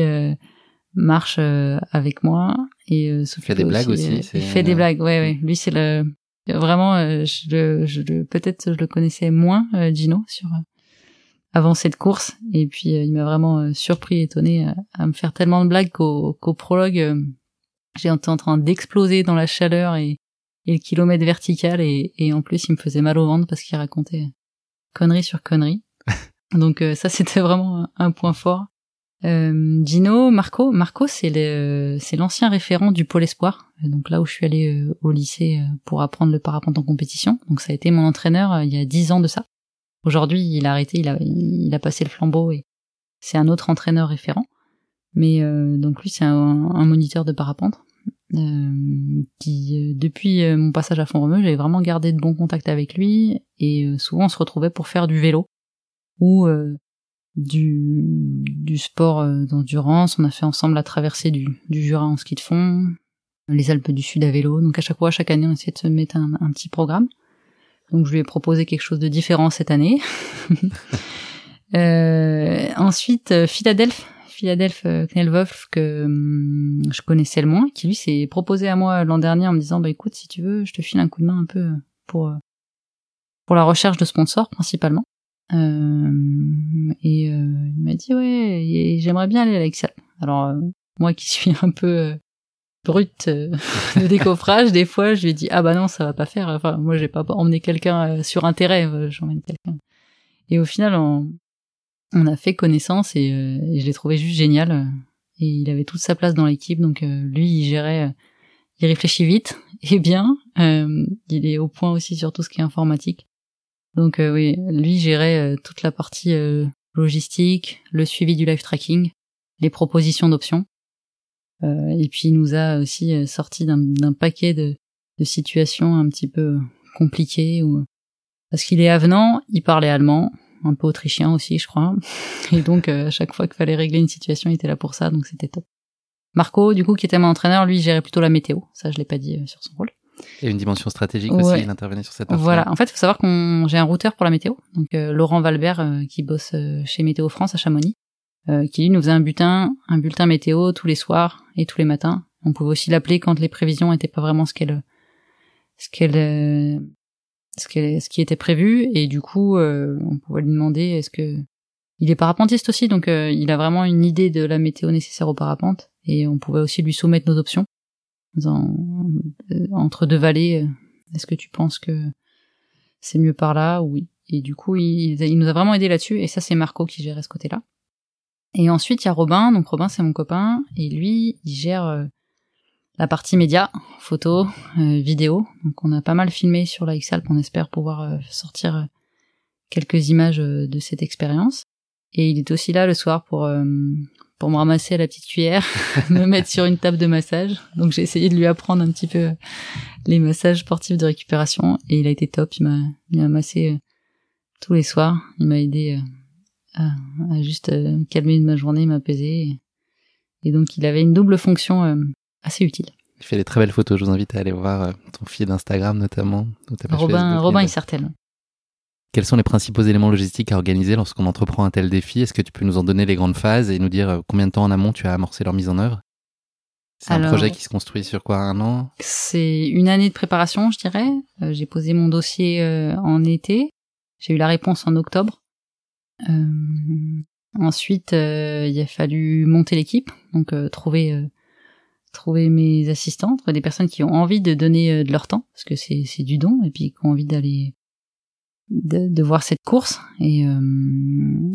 marche avec moi et il fait des blagues aussi, il fait des blagues ouais ouais lui c'est le Vraiment, euh, je, je, peut-être je le connaissais moins, euh, Gino, sur euh, avant cette course. Et puis il m'a vraiment surpris, étonné à, me faire tellement de blagues qu'au prologue, j'ai été en train d'exploser dans la chaleur et, et, le kilomètre vertical. Et, et en plus, il me faisait mal au ventre parce qu'il racontait connerie sur connerie. Donc ça, c'était vraiment un point fort. Euh, Gino, Marco, Marco c'est le, c'est l'ancien référent du pôle espoir. Donc là où je suis allée euh, au lycée euh, pour apprendre le parapente en compétition. Donc ça a été mon entraîneur euh, il y a dix ans de ça. Aujourd'hui il a arrêté, il a, il a passé le flambeau et c'est un autre entraîneur référent. Mais donc lui c'est un, un, moniteur de parapente qui depuis mon passage à Font-Romeu j'ai vraiment gardé de bons contacts avec lui et souvent on se retrouvait pour faire du vélo ou du, du sport euh, d'endurance. On a fait ensemble la traversée du, du Jura en ski de fond, les Alpes du Sud à vélo. Donc à chaque fois, chaque année, on essayait de se mettre un, un petit programme. Donc je lui ai proposé quelque chose de différent cette année. euh, ensuite, euh, Philadelphie, Philadelphie euh, Knelwolf que hum, je connaissais le moins, qui lui s'est proposé à moi l'an dernier en me disant bah écoute si tu veux, je te file un coup de main un peu pour pour la recherche de sponsors principalement. Euh, et euh, il m'a dit ouais, j'aimerais bien aller à l'Excel. Alors euh, moi qui suis un peu brute de décoffrage, des fois je lui dit ah bah non ça va pas faire. Enfin moi j'ai pas emmené quelqu'un sur intérêt, j'emmène quelqu'un. Et au final on, on a fait connaissance et, et je l'ai trouvé juste génial. Et il avait toute sa place dans l'équipe, donc lui il gérait, il réfléchit vite et bien. il est au point aussi sur tout ce qui est informatique. Donc euh, oui, lui gérait euh, toute la partie euh, logistique, le suivi du live tracking, les propositions d'options. et puis il nous a aussi sorti d'un paquet de, situations un petit peu compliquées parce qu'il est avenant, il parlait allemand, un peu autrichien aussi, je crois. Et donc à chaque fois qu'il fallait régler une situation, il était là pour ça, donc c'était top. Marco, du coup, qui était mon entraîneur, lui gérait plutôt la météo. Ça, je l'ai pas dit sur son rôle. Et une dimension stratégique aussi, il intervenait sur cette partie. Voilà, en fait, il faut savoir qu'on j'ai un routeur pour la météo, donc euh, Laurent Valbert euh, qui bosse euh, chez Météo France à Chamonix, qui lui nous faisait un bulletin, un bulletin météo tous les soirs et tous les matins. On pouvait aussi l'appeler quand les prévisions n'étaient pas vraiment ce qu'elle ce qu'elle ce, qu'elle, ce qui était prévu et du coup on pouvait lui demander est-ce que il est parapentiste aussi, donc il a vraiment une idée de la météo nécessaire au parapente et on pouvait aussi lui soumettre nos options. Entre deux vallées, est-ce que tu penses que c'est mieux par là Oui? Et du coup, il, nous a vraiment aidé là-dessus. Et ça, c'est Marco qui gérait ce côté-là. Et ensuite, il y a Robin. Donc Robin, c'est mon copain. Et lui, il gère euh, la partie média, photo, euh, vidéo. Donc on a pas mal filmé sur la X-Alp. On espère pouvoir euh, sortir quelques images de cette expérience. Et il est aussi là le soir pour pour me ramasser à la petite cuillère, me mettre sur une table de massage. Donc j'ai essayé de lui apprendre un petit peu les massages sportifs de récupération et il a été top. Il m'a il m'a massé tous les soirs. Il m'a aidé euh, à, juste euh, calmer ma journée, m'apaiser. Et, donc il avait une double fonction euh, assez utile. Il fait des très belles photos. Je vous invite à aller voir ton fil d'Instagram notamment. Robin, Robin Issertel. Quels sont les principaux éléments logistiques à organiser lorsqu'on entreprend un tel défi? Est-ce que tu peux nous en donner les grandes phases et nous dire combien de temps en amont tu as amorcé leur mise en œuvre? C'est un projet qui se construit sur quoi Un an? C'est une année de préparation, je dirais. J'ai posé mon dossier en été. J'ai eu la réponse en octobre. Euh, ensuite, euh, il a fallu monter l'équipe, donc euh, trouver trouver mes assistants, trouver des personnes qui ont envie de donner de leur temps, parce que c'est c'est du don, et puis qui ont envie d'aller de, de, voir cette course et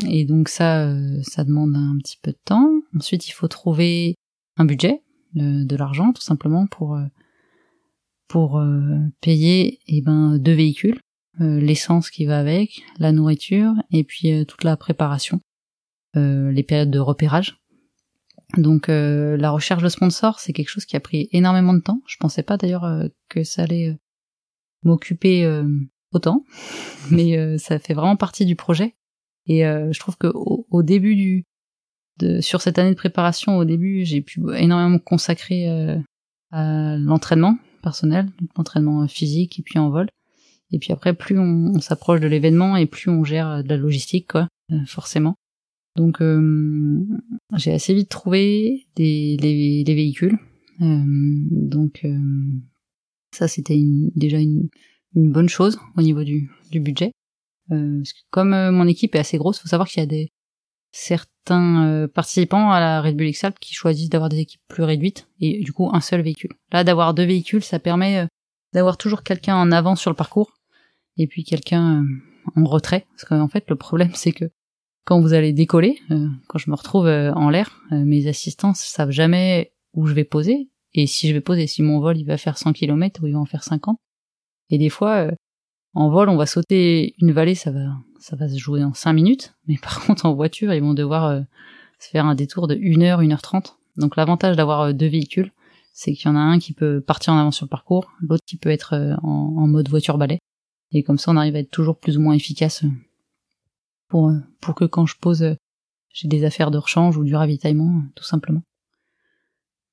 et donc ça ça demande un petit peu de temps. Ensuite, il faut trouver un budget, de, de l'argent tout simplement pour pour payer et eh ben deux véhicules euh, l'essence qui va avec, la nourriture et puis euh, toute la préparation, euh, les périodes de repérage. Donc la recherche de sponsors, c'est quelque chose qui a pris énormément de temps. Je pensais pas d'ailleurs que ça allait m'occuper autant, mais ça fait vraiment partie du projet. Et je trouve que au, début du, de, sur cette année de préparation, au début, j'ai pu énormément consacrer à l'entraînement personnel, l'entraînement physique et puis en vol. Et puis après, plus on, s'approche de l'événement et plus on gère euh, de la logistique, quoi, euh, forcément. Donc euh, j'ai assez vite trouvé des, les, véhicules. donc ça c'était déjà une, une, bonne chose au niveau du, du budget. parce que comme mon équipe est assez grosse, faut savoir qu'il y a des certains participants à la Red Bull X qui choisissent d'avoir des équipes plus réduites et du coup un seul véhicule. Là d'avoir deux véhicules, ça permet d'avoir toujours quelqu'un en avant sur le parcours et puis quelqu'un euh, en retrait. Parce qu'en fait, le problème, c'est que quand vous allez décoller, euh, quand je me retrouve euh, en l'air, mes assistants savent jamais où je vais poser. Et si je vais poser, si mon vol il va faire 100 km ou il va en faire 50. Et des fois, en vol, on va sauter une vallée, ça va, ça va se jouer en 5 minutes. Mais par contre, en voiture, ils vont devoir se faire un détour de 1 heure, 1 heure 30. Donc l'avantage d'avoir deux véhicules, c'est qu'il y en a un qui peut partir en avant sur le parcours, l'autre qui peut être en, en mode voiture balai. Et comme ça, on arrive à être toujours plus ou moins efficace pour, pour que quand je pose, j'ai des affaires de rechange ou du ravitaillement, tout simplement.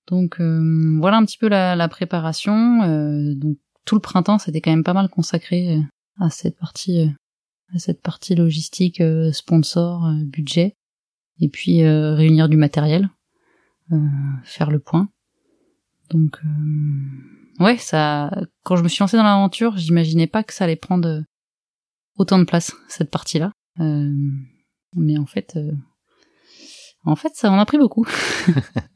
Donc euh, voilà un petit peu la, la préparation. Euh, donc tout le printemps, c'était quand même pas mal consacré euh, à cette partie, à cette partie logistique, sponsor, budget, et puis réunir du matériel, faire le point. Donc ouais, ça, quand je me suis lancée dans l'aventure, j'imaginais pas que ça allait prendre euh, autant de place cette partie-là. Euh, mais en fait, euh, en fait, ça en a pris beaucoup.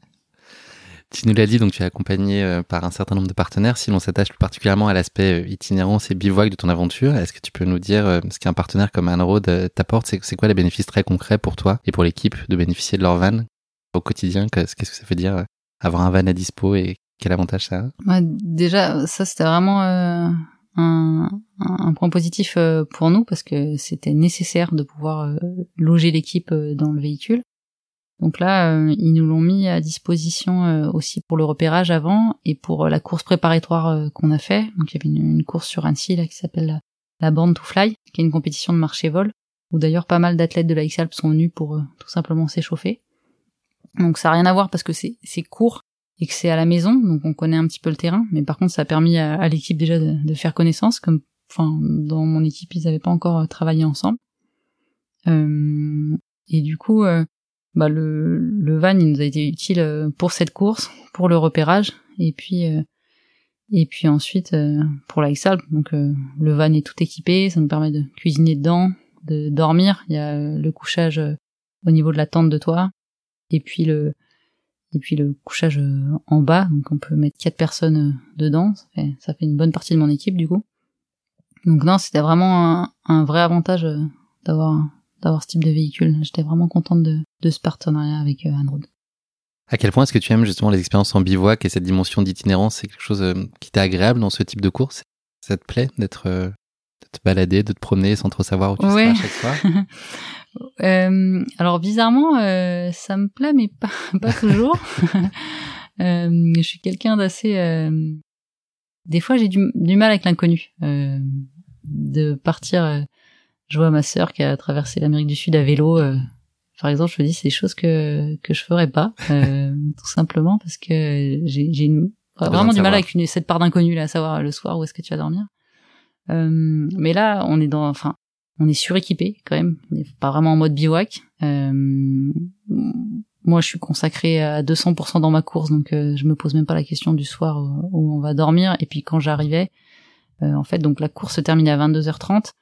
tu nous l'as dit, donc tu es accompagné par un certain nombre de partenaires. Si l'on s'attache plus particulièrement à l'aspect itinérance et bivouac de ton aventure, est-ce que tu peux nous dire ce qu'un partenaire comme Anne t'apporte? C'est quoi les bénéfices très concrets pour toi et pour l'équipe de bénéficier de leur van au quotidien? Qu'est-ce que ça veut dire avoir un van à dispo et quel avantage ça a? Déjà, ça c'était vraiment euh, un, point positif euh, pour nous parce que c'était nécessaire de pouvoir euh, loger l'équipe dans le véhicule. Donc là, ils nous l'ont mis à disposition aussi pour le repérage avant et pour la course préparatoire qu'on a fait. Donc il y avait une, course sur Annecy là qui s'appelle la, la to Fly, qui est une compétition de marché-vol où d'ailleurs pas mal d'athlètes de la X-Alp sont venus pour tout simplement s'échauffer. Donc ça n'a rien à voir parce que c'est court et que c'est à la maison, donc on connaît un petit peu le terrain. Mais par contre, ça a permis à, l'équipe déjà de, faire connaissance, comme, enfin, dans mon équipe, ils n'avaient pas encore euh, travaillé ensemble. Euh, et du coup, euh, bah le, le van, il nous a été utile pour cette course, pour le repérage, et puis et puis ensuite pour la. Donc le van est tout équipé, ça nous permet de cuisiner dedans, de dormir. Il y a le couchage au niveau de la tente de toit, et puis le et puis le couchage en bas, donc on peut mettre quatre personnes dedans, ça fait, ça fait une bonne partie de mon équipe du coup. Donc non, c'était vraiment un, un, vrai avantage d'avoir d'avoir ce type de véhicule. J'étais vraiment contente de, de ce partenariat avec euh, Android. À quel point est-ce que tu aimes justement les expériences en bivouac et cette dimension d'itinérance? C'est quelque chose euh, qui t'est agréable dans ce type de course? Ça te plaît d'être euh, de te balader, de te promener sans trop savoir où tu seras à chaque fois? Euh, Alors bizarrement, euh, ça me plaît, mais pas, pas toujours. euh, je suis quelqu'un d'assez... des fois, j'ai du, du, mal avec l'inconnu. de partir... je vois ma sœur qui a traversé l'Amérique du Sud à vélo par exemple, je me dis c'est des choses que que je ferais pas, euh, tout simplement parce que j'ai j'ai vraiment du mal avec une, cette part d'inconnu là, à savoir le soir où est-ce que tu vas dormir. Euh, mais là, on est dans, enfin, on est suréquipé quand même. On n'est pas vraiment en mode bivouac. Euh, moi, je suis consacré à 200% dans ma course, donc euh, je me pose même pas la question du soir où, où on va dormir. Et puis quand j'arrivais, euh, en fait, donc la course se terminait à 22h30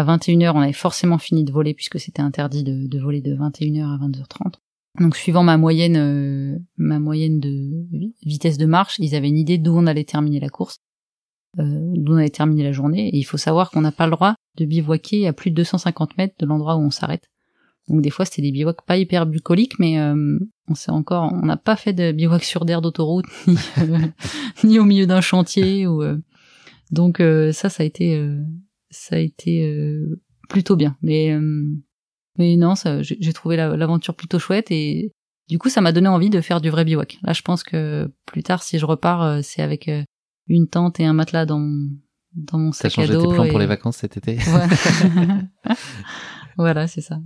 à 21h, on avait forcément fini de voler puisque c'était interdit de, voler de 21h à 22h30. Donc suivant ma moyenne, euh, ma moyenne de vitesse de marche, ils avaient une idée d'où on allait terminer la course, euh, d'où on allait terminer la journée. Et il faut savoir qu'on n'a pas le droit de bivouaquer à plus de 250 mètres de l'endroit où on s'arrête. Donc des fois c'était des bivouacs pas hyper bucoliques, mais euh, on sait encore, on n'a pas fait de bivouac sur d'air d'autoroute ni, au milieu d'un chantier. Donc ça, ça a été ça a été euh, plutôt bien. Mais euh, mais non, ça, j'ai trouvé l'aventure plutôt chouette et du coup, ça m'a donné envie de faire du vrai bivouac. Là, je pense que plus tard, si je repars, euh, c'est avec une tente et un matelas dans dans mon sac à dos. tes plans pour les vacances cet été. voilà, c'est ça.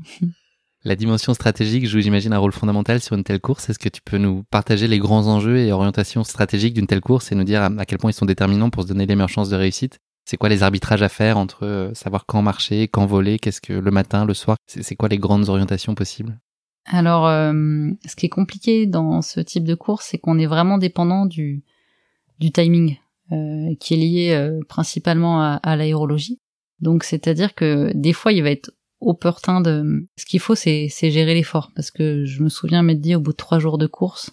La dimension stratégique joue, j'imagine, un rôle fondamental sur une telle course. Est-ce que tu peux nous partager les grands enjeux et orientations stratégiques d'une telle course et nous dire à quel point ils sont déterminants pour se donner les meilleures chances de réussite c'est quoi les arbitrages à faire entre euh, savoir quand marcher, quand voler, qu'est-ce que le matin, le soir, c'est quoi les grandes orientations possibles? Alors, euh, ce qui est compliqué dans ce type de course, c'est qu'on est vraiment dépendant du, du timing, euh, qui est lié principalement à, à l'aérologie. Donc, c'est-à-dire que des fois, il va être opportun de... Ce qu'il faut, c'est gérer l'effort, parce que je me souviens m'être dit au bout de trois jours de course,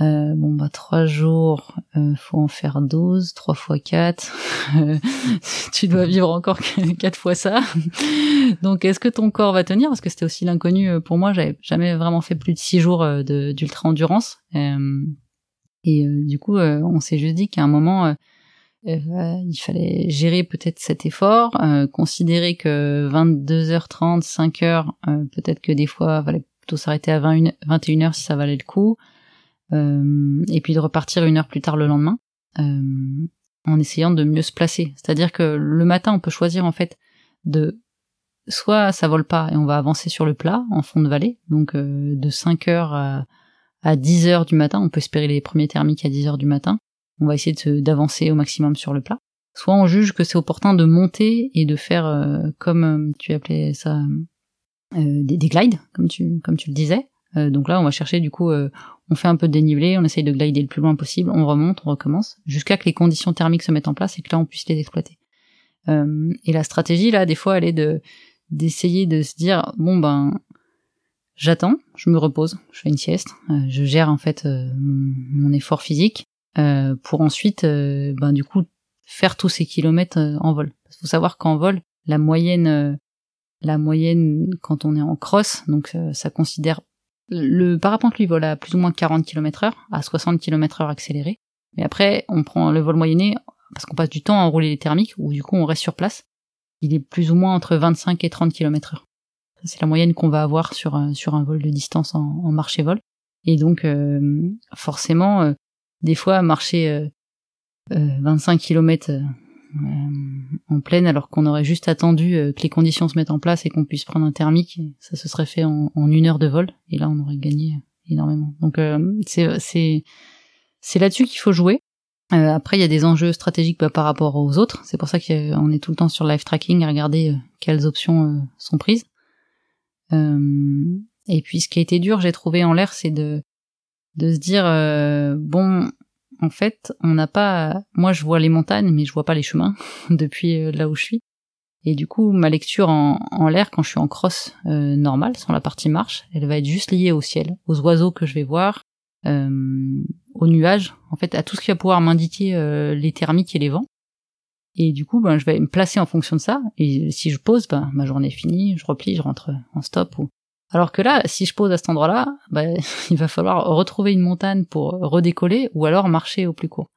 euh, bon bah trois jours, euh, faut en faire 12, 3 fois 4. tu dois vivre encore quatre fois ça. Donc est-ce que ton corps va tenir? Parce que c'était aussi l'inconnu euh, pour moi. J'avais jamais vraiment fait plus de 6 jours euh, d'ultra endurance. et du coup, on s'est juste dit qu'à un moment, il fallait gérer peut-être cet effort, considérer que 22h30, 5h, peut-être que des fois, il fallait plutôt s'arrêter à 20, 21h si ça valait le coup. Euh, et puis de repartir une heure plus tard le lendemain, euh, en essayant de mieux se placer. C'est-à-dire que le matin, on peut choisir en fait de soit ça vole pas et on va avancer sur le plat en fond de vallée, donc euh, de 5 heures à, à 10 heures du matin, on peut espérer les premiers thermiques à 10 heures du matin. On va essayer d'avancer au maximum sur le plat. Soit on juge que c'est opportun de monter et de faire comme tu appelais ça des, des, glides, comme tu comme tu le disais. Donc là, on va chercher du coup, on fait un peu de dénivelé, on essaye de glider le plus loin possible, on remonte, on recommence, jusqu'à que les conditions thermiques se mettent en place et que là on puisse les exploiter. Euh, et la stratégie là, des fois, elle est de d'essayer de se dire bon ben j'attends, je me repose, je fais une sieste, euh, je gère en fait euh, mon, effort physique pour ensuite ben du coup faire tous ces kilomètres en vol. Il faut savoir qu'en vol, la moyenne la moyenne quand on est en cross, donc ça considère le parapente lui vole à plus ou moins 40 km heure, à 60 km heure accéléré. Mais après, on prend le vol moyenné, parce qu'on passe du temps à enrouler les thermiques, ou du coup on reste sur place. Il est plus ou moins entre 25 et 30 km heure. C'est la moyenne qu'on va avoir sur, un, sur un vol de distance en, marche et vol. Et donc, euh, forcément, euh, des fois, marcher 25 euh, km euh, en pleine alors qu'on aurait juste attendu euh, que les conditions se mettent en place et qu'on puisse prendre un thermique. Ça se serait fait en, une heure de vol et là on aurait gagné énormément. Donc euh, c'est c'est c'est là-dessus qu'il faut jouer. après il y a des enjeux stratégiques bah, par rapport aux autres. C'est pour ça qu'on est tout le temps sur live tracking à regarder quelles options sont prises. et puis ce qui a été dur, j'ai trouvé en l'air, c'est de de se dire bon en fait, on n'a pas. Moi, je vois les montagnes, mais je vois pas les chemins depuis euh, là où je suis. Et du coup, ma lecture en, en l'air, quand je suis en crosse euh, normale, sans la partie marche, elle va être juste liée au ciel, aux oiseaux que je vais voir, euh, aux nuages, en fait, à tout ce qui va pouvoir m'indiquer euh, les thermiques et les vents. Et du coup, ben, je vais me placer en fonction de ça. Et si je pose, ben, ma journée est finie, je replie, je rentre en stop. Ou... Alors que là, si je pose à cet endroit-là, ben, il va falloir retrouver une montagne pour redécoller ou alors marcher au plus court.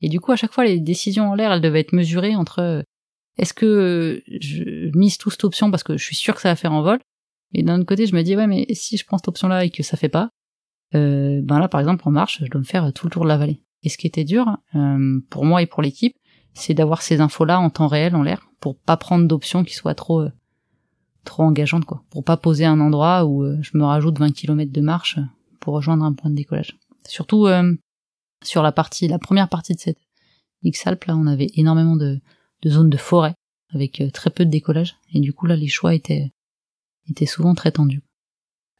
Et du coup, à chaque fois, les décisions en l'air, elles devaient être mesurées entre est-ce que je mise tout cette option parce que je suis sûr que ça va faire en vol? Et d'un autre côté, je me dis ouais, mais si je prends cette option-là et que ça fait pas, euh, ben là, par exemple, en marche, je dois me faire tout le tour de la vallée. Et ce qui était dur euh, pour moi et pour l'équipe, c'est d'avoir ces infos-là en temps réel en l'air pour pas prendre d'options qui soient trop euh, trop engageantes, quoi. Pour pas poser un endroit où euh, je me rajoute 20 km de marche pour rejoindre un point de décollage. Surtout euh, sur la partie, la première partie de cette X-Alp, là, on avait énormément de de zones de forêt avec euh, très peu de décollage. Et du coup, là, les choix étaient, étaient souvent très tendus.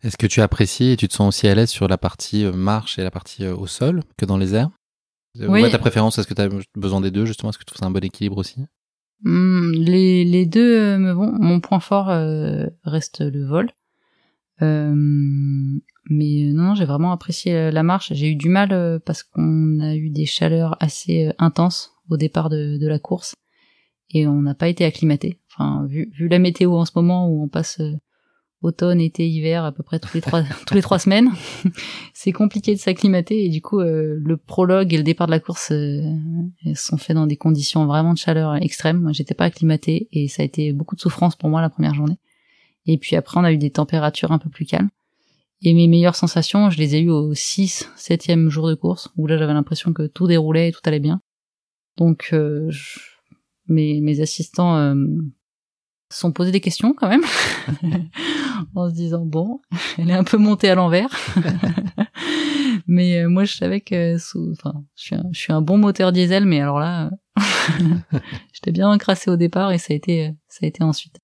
Est-ce que tu apprécies et tu te sens aussi à l'aise sur la partie euh, marche et la partie euh, au sol que dans les airs? Oui. ta préférence, est-ce que tu as besoin des deux justement? Est-ce que tu trouves ça un bon équilibre aussi? Les, les deux me vont. Mon point fort reste le vol. Euh, mais non, j'ai vraiment apprécié la marche. J'ai eu du mal parce qu'on a eu des chaleurs assez intenses au départ de, de la course et on n'a pas été acclimaté. Enfin, vu, vu la météo en ce moment où on passe euh, automne, été, hiver à peu près tous les trois tous les trois semaines, c'est compliqué de s'acclimater et du coup euh, le prologue et le départ de la course euh, sont faits dans des conditions vraiment de chaleur extrême. Moi, j'étais pas acclimatée et ça a été beaucoup de souffrance pour moi la première journée. Et puis après, on a eu des températures un peu plus calmes. Et mes meilleures sensations, je les ai eues au 6, 7e jour de course, où là j'avais l'impression que tout déroulait et tout allait bien. Donc je mes, mes assistants euh, sont posés des questions quand même, en se disant bon, elle est un peu montée à l'envers. mais euh, moi, je savais que, sous, enfin, je suis, un, je suis un bon moteur diesel, mais alors là, j'étais bien encrassé au départ et ça a été, ça a été ensuite.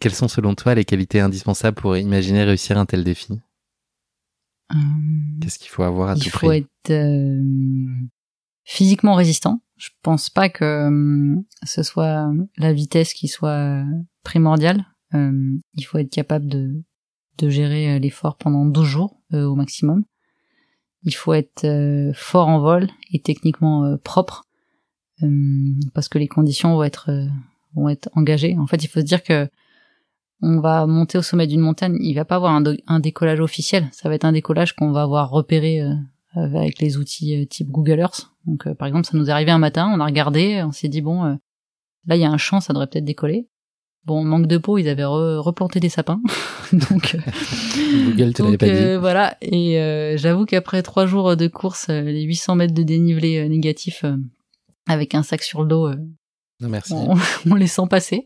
Quelles sont selon toi les qualités indispensables pour imaginer réussir un tel défi? Euh, Qu'est-ce qu'il faut avoir à tout prix? Il faut être euh, physiquement résistant. Je pense pas que hum, ce soit la vitesse qui soit primordiale. Euh, il faut être capable de, de gérer euh, l'effort pendant 12 jours euh, au maximum. Il faut être euh, fort en vol et techniquement propre hum, parce que les conditions vont être vont être engagées. En fait, il faut se dire que on va monter au sommet d'une montagne. Il va pas avoir un décollage officiel. Ça va être un décollage qu'on va avoir repéré avec les outils type Google Earth donc, euh, par exemple, ça nous est arrivé un matin, on a regardé, on s'est dit bon, euh, là il y a un champ, ça devrait peut-être décoller. Bon, manque de peau, ils avaient replanté des sapins, donc euh, Google te l'avait pas dit. Voilà, et j'avoue qu'après trois jours de course, les 800 mètres de dénivelé négatif avec un sac sur le dos, non, merci. On, on, les sent passer.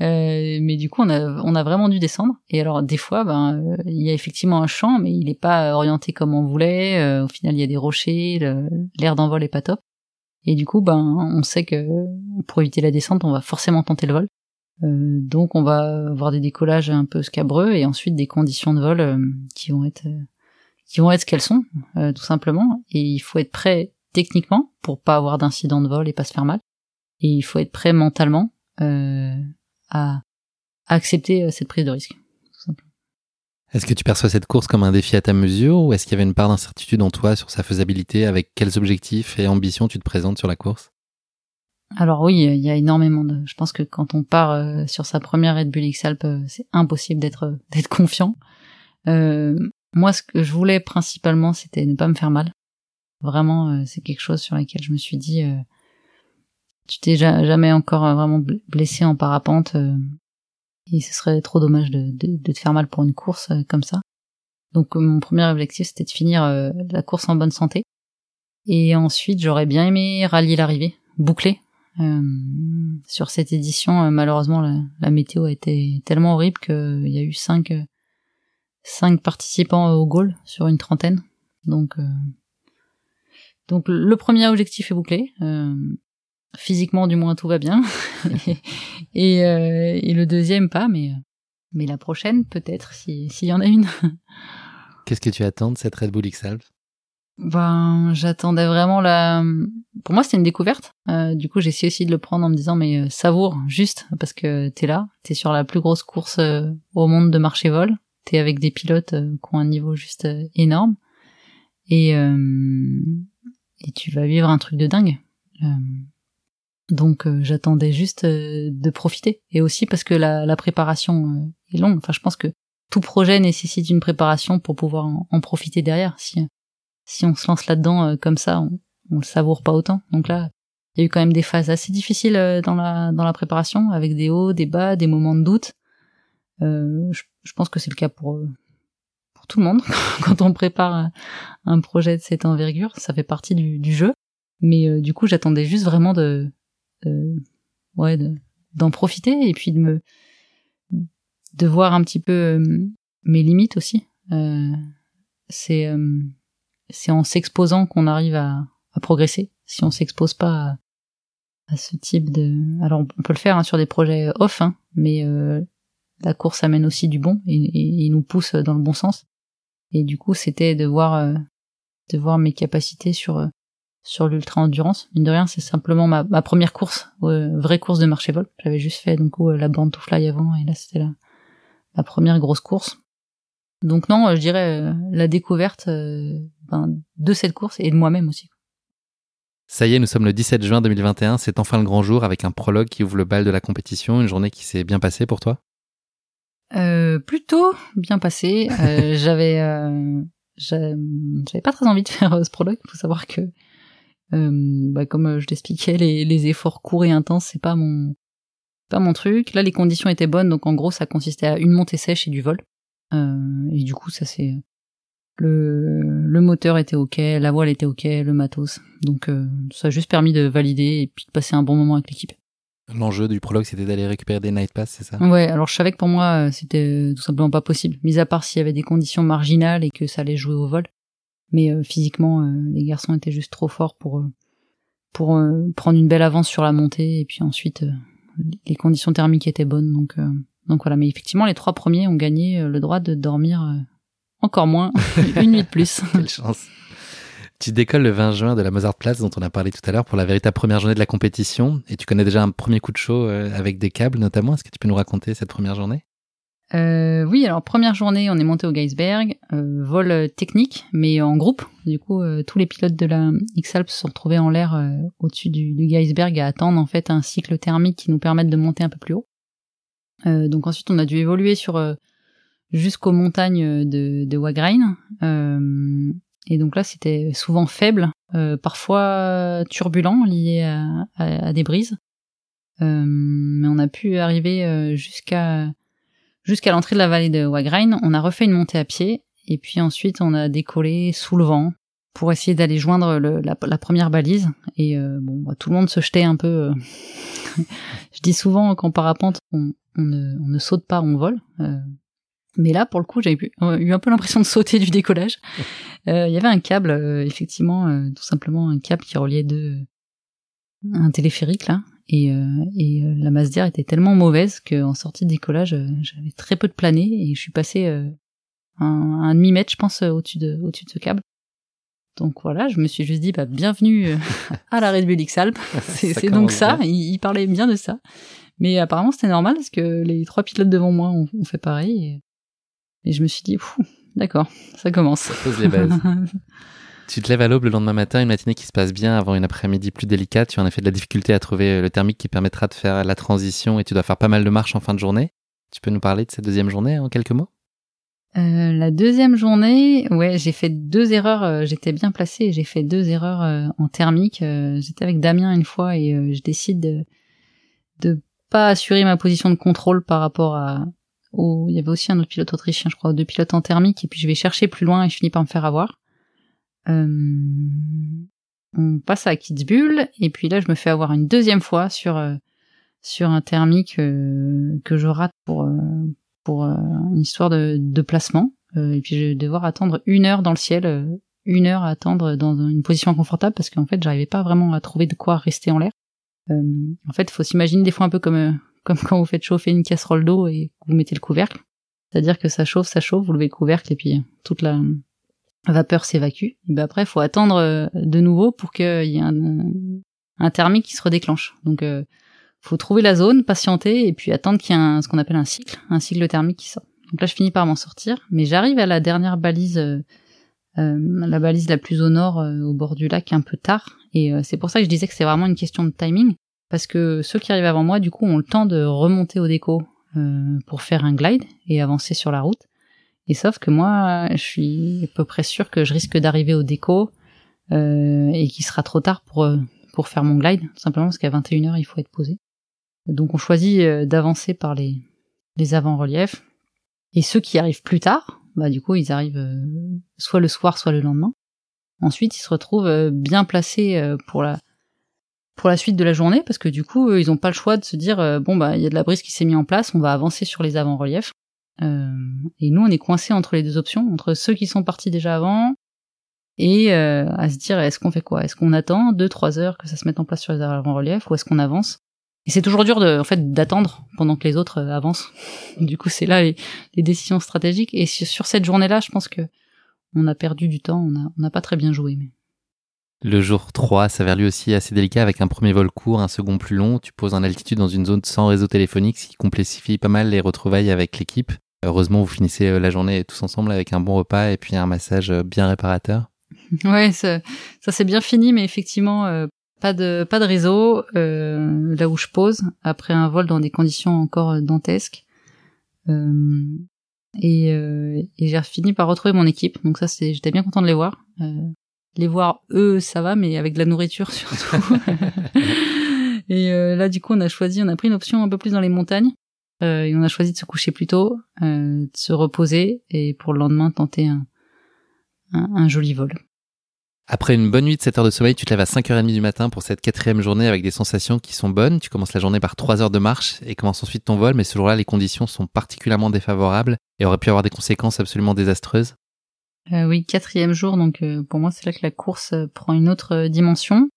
Euh, mais du coup, on a, on a vraiment dû descendre. Et alors, des fois, ben, euh, il y a effectivement un champ, mais il n'est pas orienté comme on voulait. Euh, au final, il y a des rochers, l'air d'envol est pas top. Et du coup, ben, on sait que pour éviter la descente, on va forcément tenter le vol. Euh, donc, on va avoir des décollages un peu scabreux et ensuite des conditions de vol qui vont être qui vont être ce qu'elles sont, tout simplement. Et il faut être prêt techniquement pour pas avoir d'incident de vol et pas se faire mal. Et il faut être prêt mentalement euh, à, accepter euh, cette prise de risque. Est-ce que tu perçois cette course comme un défi à ta mesure ou est-ce qu'il y avait une part d'incertitude en toi sur sa faisabilité Avec quels objectifs et ambitions tu te présentes sur la course? Alors oui, il y a énormément de. Je pense que quand on part euh, sur sa première Red Bull X Alp, euh, c'est impossible d'être d'être confiant. Euh, moi, ce que je voulais principalement, c'était ne pas me faire mal. Vraiment, c'est quelque chose sur lequel je me suis dit, tu t'es jamais encore euh, vraiment blessé en parapente euh, et ce serait trop dommage de, de, de, te faire mal pour une course euh, comme ça. Donc mon premier objectif c'était de finir la course en bonne santé et ensuite j'aurais bien aimé rallier l'arrivée, boucler. Euh, sur cette édition, malheureusement la, la, météo a été tellement horrible qu'il y a eu cinq cinq participants au goal sur une trentaine. Donc donc le premier objectif est bouclé. Euh, Physiquement, du moins, tout va bien. et, euh, et, le deuxième, pas, mais, mais la prochaine, peut-être, s'il y en a une. Qu'est-ce que tu attends de cette Red Bull X-Alps Ben, j'attendais vraiment la. Pour moi, c'était une découverte. Euh, du coup, j'ai essayé aussi de le prendre en me disant, mais euh, savoure juste parce que t'es là, t'es sur la plus grosse course euh, au monde de marché vol. T'es avec des pilotes euh, qui ont un niveau juste énorme et et tu vas vivre un truc de dingue. Donc, j'attendais juste de profiter et aussi parce que la, la préparation est longue. Enfin, je pense que tout projet nécessite une préparation pour pouvoir en, profiter derrière. Si si on se lance là-dedans euh, comme ça, on, on le savoure pas autant. Donc là, il y a eu quand même des phases assez difficiles euh, dans la dans la préparation, avec des hauts, des bas, des moments de doute. Euh, je, je, pense que c'est le cas pour pour tout le monde quand on prépare un projet de cette envergure. Ça fait partie du, du jeu. Mais du coup, j'attendais juste vraiment de ouais d'en profiter et puis de me de voir un petit peu mes limites aussi. Euh, c'est c'est en s'exposant qu'on arrive à, progresser. Si on s'expose pas à, ce type de, alors on peut le faire hein, sur des projets off, hein, mais euh, la course amène aussi du bon et, il nous pousse dans le bon sens. Et du coup, c'était de voir, euh, de voir mes capacités sur euh, sur l'ultra endurance. Mine de rien, c'est simplement ma, première course, vraie course de marché vol. J'avais juste fait donc la bande to fly avant, et là c'était la, la première grosse course. Donc non, je dirais la découverte de cette course et de moi-même aussi. Ça y est, nous sommes le 17 juin 2021, c'est enfin le grand jour avec un prologue qui ouvre le bal de la compétition, une journée qui s'est bien passée pour toi? Euh, Plutôt bien passée. Euh, j'avais, euh, j'avais pas très envie de faire euh, ce prologue. Il faut savoir que, bah, comme je t'expliquais, les, les efforts courts et intenses, c'est pas mon, pas mon truc. Là, les conditions étaient bonnes, donc en gros, ça consistait à une montée sèche et du vol. et du coup, ça s'est le, le moteur était ok, la voile était ok, le matos. Donc euh, ça a juste permis de valider et puis de passer un bon moment avec l'équipe. L'enjeu du prologue, c'était d'aller récupérer des night pass, c'est ça? Ouais, alors je savais que pour moi, euh, c'était tout simplement pas possible, mis à part s'il y avait des conditions marginales et que ça allait jouer au vol. Mais euh, physiquement, les garçons étaient juste trop forts pour pour prendre une belle avance sur la montée et puis ensuite les conditions thermiques étaient bonnes, donc donc voilà. Mais effectivement, les trois premiers ont gagné le droit de dormir encore moins, une nuit de plus. Quelle chance. Tu décolles le 20 juin de la Mozartplatz dont on a parlé tout à l'heure pour la véritable première journée de la compétition et tu connais déjà un premier coup de chaud euh, avec des câbles notamment. Est-ce que tu peux nous raconter cette première journée? Euh, oui, alors première journée, on est monté au Geisberg, euh, vol technique, mais en groupe. Du coup, euh, tous les pilotes de la X-Alps se sont retrouvés en l'air euh, au-dessus du, du Geisberg à attendre en fait un cycle thermique qui nous permette de monter un peu plus haut. donc ensuite, on a dû évoluer sur jusqu'aux montagnes de, de Wagrain. Euh, et donc là, c'était souvent faible, euh, parfois turbulent, lié à, à, des brises. Euh, mais on a pu arriver euh, jusqu'à jusqu'à l'entrée de la vallée de Wagrain. On a refait une montée à pied, et puis ensuite on a décollé sous le vent pour essayer d'aller joindre le, la, la, première balise. Et euh, bon, bah, tout le monde se jetait un peu. Je dis souvent qu'en parapente, on, on, ne, on, ne, saute pas, on vole. Euh, mais là, pour le coup, j'avais euh, eu un peu l'impression de sauter du décollage. Euh, il y avait un câble, euh, effectivement, tout simplement un câble qui reliait deux, un téléphérique là, et, et la masse d'air était tellement mauvaise qu'en sortie de décollage, j'avais très peu de plané et je suis passé un, un demi mètre, je pense, au-dessus de, au-dessus de ce câble. Donc voilà, je me suis juste dit, bah, bienvenue à la Red Bull X-Alpes. C'est donc ça. Il, il, parlait bien de ça. Mais apparemment, c'était normal parce que les trois pilotes devant moi ont, ont fait pareil. Et et je me suis dit, d'accord, ça commence. Ça pose les bases. tu te lèves à l'aube le lendemain matin, une matinée qui se passe bien avant une après-midi plus délicate. Tu as en effet de la difficulté à trouver le thermique qui permettra de faire la transition et tu dois faire pas mal de marches en fin de journée. Tu peux nous parler de cette deuxième journée en quelques mots? Euh, la deuxième journée, ouais, j'ai fait deux erreurs. Euh, j'étais bien placée. J'ai fait deux erreurs euh, en thermique. Euh, j'étais avec Damien une fois et je décide de, pas assurer ma position de contrôle par rapport à, où il y avait aussi un autre pilote autrichien, je crois, deux pilotes en thermique, et puis je vais chercher plus loin et je finis par me faire avoir. Euh, on passe à Kitzbühel, et puis là je me fais avoir une deuxième fois sur euh, sur un thermique euh, que je rate pour euh, pour une histoire de, de placement, et puis je vais devoir attendre une heure dans le ciel, une heure à attendre dans une position inconfortable parce qu'en fait j'arrivais pas vraiment à trouver de quoi rester en l'air. en fait, faut s'imaginer des fois un peu comme comme quand vous faites chauffer une casserole d'eau et vous mettez le couvercle. C'est-à-dire que ça chauffe, ça chauffe, vous levez le couvercle et puis toute la vapeur s'évacue. Et ben après, faut attendre de nouveau pour qu'il y ait un, thermique qui se redéclenche. Donc, faut trouver la zone, patienter et puis attendre qu'il y ait ce qu'on appelle un cycle, un cycle thermique qui sort. Donc là, je finis par m'en sortir, mais j'arrive à la dernière balise, euh, euh, la balise la plus au nord, euh, au bord du lac, un peu tard. Et c'est pour ça que je disais que c'est vraiment une question de timing, parce que ceux qui arrivent avant moi, du coup, ont le temps de remonter au déco pour faire un glide et avancer sur la route. Et sauf que moi, je suis à peu près sûr que je risque d'arriver au déco et qu'il sera trop tard pour pour faire mon glide, simplement parce qu'à 21h, il faut être posé. Donc on choisit euh, d'avancer par les, les avant-reliefs. Et ceux qui arrivent plus tard, bah du coup ils arrivent euh, soit le soir, soit le lendemain. Ensuite ils se retrouvent euh, bien placés pour la pour la suite de la journée parce que du coup ils ont pas le choix de se dire bon bah il y a de la brise qui s'est mise en place, on va avancer sur les avant-reliefs. Et nous on est coincés entre les deux options, entre ceux qui sont partis déjà avant et à se dire est-ce qu'on fait quoi? Est-ce qu'on attend deux trois heures que ça se mette en place sur les avant-reliefs ou est-ce qu'on avance? Et c'est toujours dur de, en fait, d'attendre pendant que les autres euh, avancent. Du coup, c'est là les, décisions stratégiques. Et sur, cette journée-là, je pense que on a perdu du temps, on n'a pas très bien joué. Mais... Le jour 3 s'avère lui aussi assez délicat avec un premier vol court, un second plus long. Tu poses en altitude dans une zone sans réseau téléphonique, ce qui complexifie pas mal les retrouvailles avec l'équipe. Heureusement, vous finissez euh, la journée tous ensemble avec un bon repas et puis un massage euh, bien réparateur. Ouais, ça, ça s'est bien fini, mais effectivement, pas de pas de réseau euh, là où je pose après un vol dans des conditions encore euh, dantesques. Euh, et, euh, et j'ai fini par retrouver mon équipe. Donc ça, c'est j'étais bien content de les voir. Euh, les voir eux, ça va, mais avec de la nourriture surtout. et euh, là, du coup, on a choisi, on a pris une option un peu plus dans les montagnes. et on a choisi de se coucher plus tôt, de se reposer et pour le lendemain tenter un, un, un joli vol. Après une bonne nuit de 7 heures de sommeil, tu te lèves à 5h30 du matin pour cette quatrième journée avec des sensations qui sont bonnes. Tu commences la journée par 3 heures de marche et commences ensuite ton vol, mais ce jour-là, les conditions sont particulièrement défavorables et auraient pu avoir des conséquences absolument désastreuses. Euh, oui, quatrième jour, donc euh, pour moi, c'est là que la course euh, prend une autre dimension.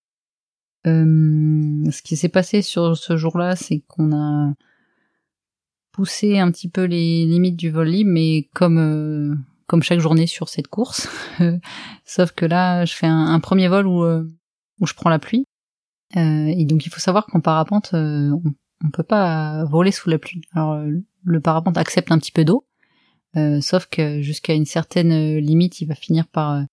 ce qui s'est passé sur ce jour-là, c'est qu'on a poussé un petit peu les limites du vol libre, mais comme comme chaque journée sur cette course. Sauf que là, je fais un, premier vol où, euh, où je prends la pluie. Euh, et donc il faut savoir qu'en parapente, euh, on, on peut pas voler sous la pluie. Alors le parapente accepte un petit peu d'eau, sauf que jusqu'à une certaine limite, il va finir par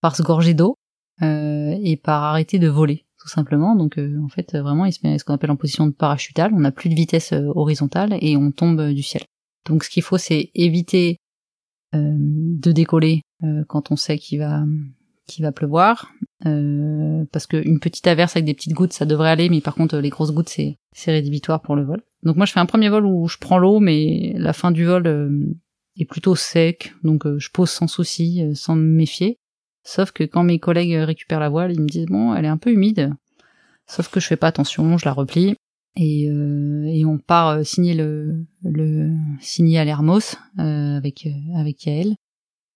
par se gorger d'eau et par arrêter de voler tout simplement. Donc en fait, vraiment, il se met ce qu'on appelle en position de parachutale. On n'a plus de vitesse horizontale et on tombe du ciel. Donc ce qu'il faut, c'est éviter euh, de décoller euh, quand on sait qu'il va qu'il va pleuvoir euh, parce qu'une petite averse avec des petites gouttes ça devrait aller mais par contre les grosses gouttes c'est c'est rédhibitoire pour le vol donc moi je fais un premier vol où je prends l'eau mais la fin du vol est plutôt sec donc je pose sans souci sans me méfier sauf que quand mes collègues récupèrent la voile ils me disent bon elle est un peu humide sauf que je fais pas attention je la replie et, euh, et on part euh, signer le, le signer à l'Hermos euh, avec euh, avec Yael.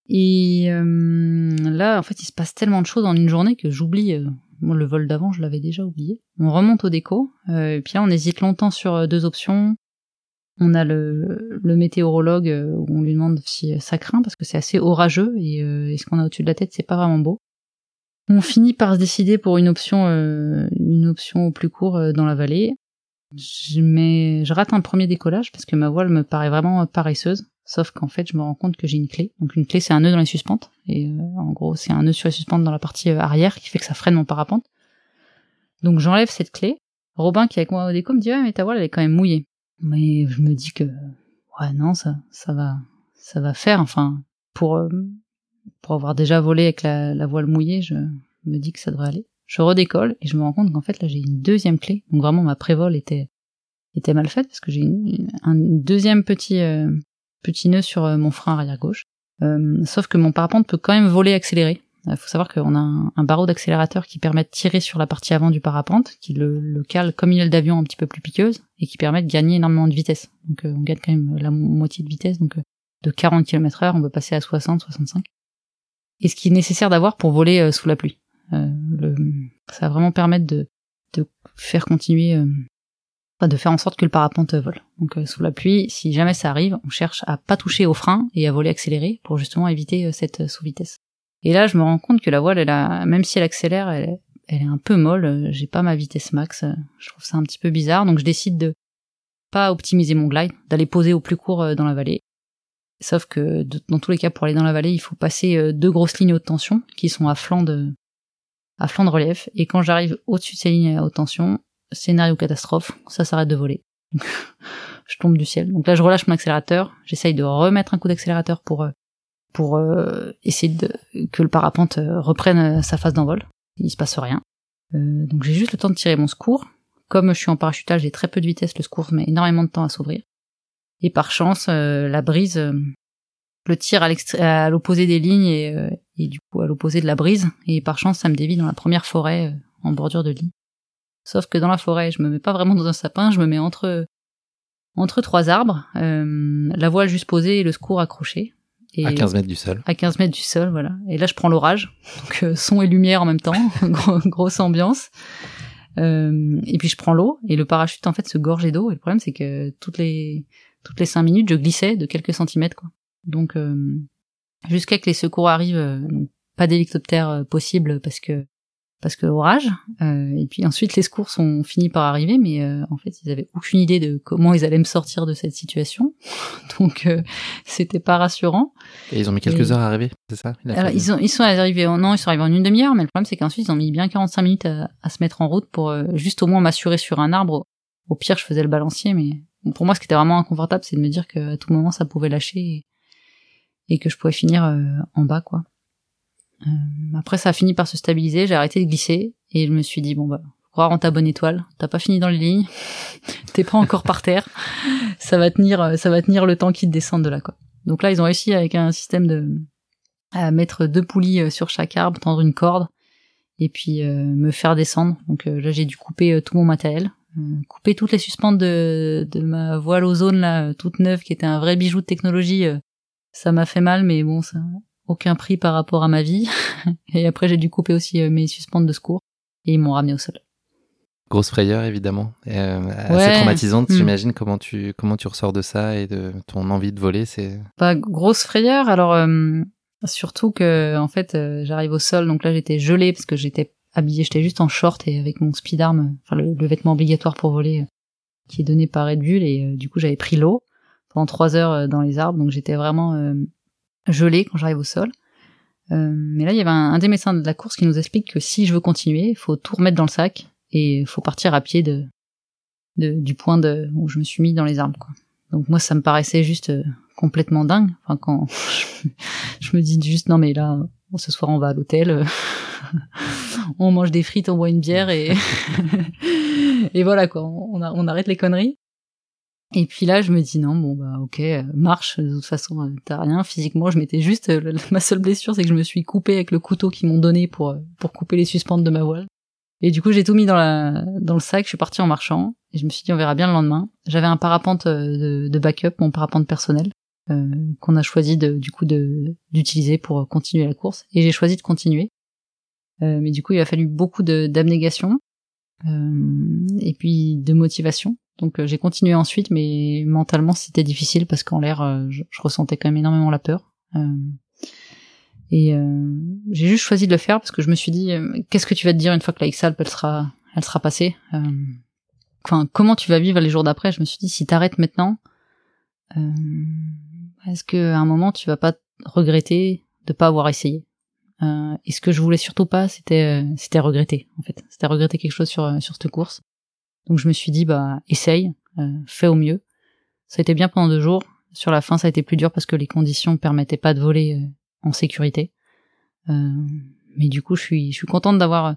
Et là, en fait, il se passe tellement de choses en une journée que j'oublie. Le vol d'avant, je l'avais déjà oublié. On remonte au déco, et puis là, on hésite longtemps sur deux options. On a le, météorologue où on lui demande si ça craint parce que c'est assez orageux et, et ce qu'on a au-dessus de la tête, c'est pas vraiment beau. On finit par se décider pour une option, une option au plus court dans la vallée. Je, mets, je rate un premier décollage parce que ma voile me paraît vraiment paresseuse. Sauf qu'en fait, je me rends compte que j'ai une clé. Donc une clé, c'est un nœud dans les suspentes. Et euh, en gros, c'est un nœud sur les suspentes dans la partie euh, arrière qui fait que ça freine mon parapente. Donc j'enlève cette clé. Robin, qui est avec moi au déco, me dit ouais, mais ta voile, elle est quand même mouillée. Mais je me dis que ouais, non, ça, ça va, ça va faire. Enfin, pour euh, pour avoir déjà volé avec la, la voile mouillée, je me dis que ça devrait aller je redécolle et je me rends compte qu'en fait là j'ai une deuxième clé. Donc vraiment ma prévol était était mal faite parce que j'ai un deuxième petit euh, petit nœud sur euh, mon frein arrière gauche. Euh, sauf que mon parapente peut quand même voler accéléré. Il faut savoir qu'on a un, barreau d'accélérateur qui permet de tirer sur la partie avant du parapente, qui le, le cale comme une aile d'avion un petit peu plus piqueuse et qui permet de gagner énormément de vitesse. Donc on gagne quand même la moitié de vitesse, donc de 40 km heure, on peut passer à 60, 65. Et ce qui est nécessaire d'avoir pour voler sous la pluie. Euh, ça va vraiment permettre de, faire continuer, euh, de faire en sorte que le parapente vole. Donc euh, sous la pluie, si jamais ça arrive, on cherche à pas toucher au frein et à voler accéléré pour justement éviter cette sous-vitesse. Et là, je me rends compte que la voile, elle a, même si elle accélère, elle, est un peu molle. J'ai pas ma vitesse max. Je trouve ça un petit peu bizarre. Donc, je décide de pas optimiser mon glide, d'aller poser au plus court euh, dans la vallée. Sauf que dans tous les cas, pour aller dans la vallée, il faut passer euh, deux grosses lignes haute tension qui sont à flanc de, à flanc de relief. Et quand j'arrive au-dessus de ces lignes à haute tension, scénario catastrophe, ça s'arrête de voler. je tombe du ciel. Donc là, je relâche mon accélérateur. J'essaye de remettre un coup d'accélérateur pour pour essayer de, que le parapente reprenne sa phase d'envol il se passe rien. Euh, donc j'ai juste le temps de tirer mon secours. Comme je suis en parachutage, j'ai très peu de vitesse, le secours met énormément de temps à s'ouvrir. Et par chance, euh, la brise euh, le tire à l'opposé des lignes et, et, du coup à l'opposé de la brise. Et par chance, ça me dévie dans la première forêt en bordure de ligne. Sauf que dans la forêt, je me mets pas vraiment dans un sapin, je me mets entre entre trois arbres, la voile juste posée et le secours accroché à 15 mètres du sol. À 15 mètres du sol, voilà. Et là, je prends l'orage. Donc, euh, son et lumière en même temps. grosse ambiance. Euh, et puis, je prends l'eau. Et le parachute, en fait, se gorgeait d'eau. Et le problème, c'est que toutes les, toutes les 5 minutes, je glissais de quelques centimètres, quoi. Donc, euh, jusqu'à que les secours arrivent, pas d'hélicoptère possible parce que parce que orage. Euh, et puis ensuite, les secours sont finis par arriver, mais euh, en fait, ils avaient aucune idée de comment ils allaient me sortir de cette situation. Donc, euh, c'était pas rassurant. Et ils ont mis quelques heures à arriver, c'est ça? Alors, ils, ils sont arrivés, en, non, ils sont arrivés en une demi-heure, mais le problème, c'est qu'ensuite, ils ont mis bien 45 minutes à, se mettre en route pour juste au moins m'assurer sur un arbre. Au pire, je faisais le balancier, mais pour moi, ce qui était vraiment inconfortable, c'est de me dire qu'à tout moment, ça pouvait lâcher et, et que je pouvais finir en bas, quoi. Euh, après, ça a fini par se stabiliser. J'ai arrêté de glisser et je me suis dit bon bah, croire en ta bonne étoile. T'as pas fini dans les lignes. T'es pas encore par terre. Ça va tenir, euh, ça va tenir le temps qu'ils descendent de là quoi. Donc là, ils ont réussi avec un système de à mettre deux poulies euh, sur chaque arbre, tendre une corde et puis me faire descendre. Donc là, j'ai dû couper tout mon matériel, couper toutes les suspentes de, de ma voile ozone là, toute neuve, qui était un vrai bijou de technologie. ça m'a fait mal, mais bon, ça, aucun prix par rapport à ma vie. et après, j'ai dû couper aussi euh, mes suspentes de secours et ils m'ont ramené au sol. Grosse frayeur, évidemment. Euh, assez traumatisante, hmm. j'imagine. Comment tu, comment tu ressors de ça et de ton envie de voler, c'est. Pas grosse frayeur. Alors, euh, surtout que, en fait, euh, j'arrive au sol. Donc là, j'étais gelée parce que j'étais habillée, j'étais juste en short et avec mon speed arm, enfin, le, vêtement obligatoire pour voler qui est donné par Red Bull. Et du coup, j'avais pris l'eau pendant trois heures dans les arbres. Donc j'étais vraiment gelé quand j'arrive au sol. Euh, mais là, il y avait un, des médecins de la course qui nous explique que si je veux continuer, il faut tout remettre dans le sac et il faut partir à pied de, du point de, où je me suis mis dans les arbres. Quoi. Donc moi, ça me paraissait juste euh, complètement dingue. Enfin, quand je, me dis juste non mais là, ce soir on va à l'hôtel, euh, on mange des frites, on boit une bière et et voilà quoi, on, on arrête les conneries. Et puis là, je me dis non, bon bah ok, euh, marche. De toute façon, euh, t'as rien physiquement. Je m'étais juste euh, ma seule blessure, c'est que je me suis coupé avec le couteau qu'ils m'ont donné pour pour couper les suspentes de ma voile. Et du coup, j'ai tout mis dans la dans le sac. Je suis partie en marchant et je me suis dit on verra bien le lendemain. J'avais un parapente de, de backup, mon parapente personnel euh, qu'on a choisi de, du coup d'utiliser pour continuer la course. Et j'ai choisi de continuer. Mais du coup, il a fallu beaucoup d'abnégation et puis de motivation donc euh, j'ai continué ensuite, mais mentalement c'était difficile parce qu'en l'air, euh, je, ressentais quand même énormément la peur. Euh, et j'ai juste choisi de le faire parce que je me suis dit, qu'est-ce que tu vas te dire une fois que la X-Alp elle sera, elle sera passée Enfin, comment tu vas vivre les jours d'après? Je me suis dit, si t'arrêtes maintenant, est-ce qu'à un moment tu vas pas regretter de pas avoir essayé? Et ce que je voulais surtout pas, c'était, c'était regretter en fait. C'était regretter quelque chose sur sur cette course. Donc je me suis dit bah essaye, euh, fais au mieux. Ça a été bien pendant deux jours. Sur la fin, ça a été plus dur parce que les conditions permettaient pas de voler euh, en sécurité. Euh, mais du coup, je suis je suis contente d'avoir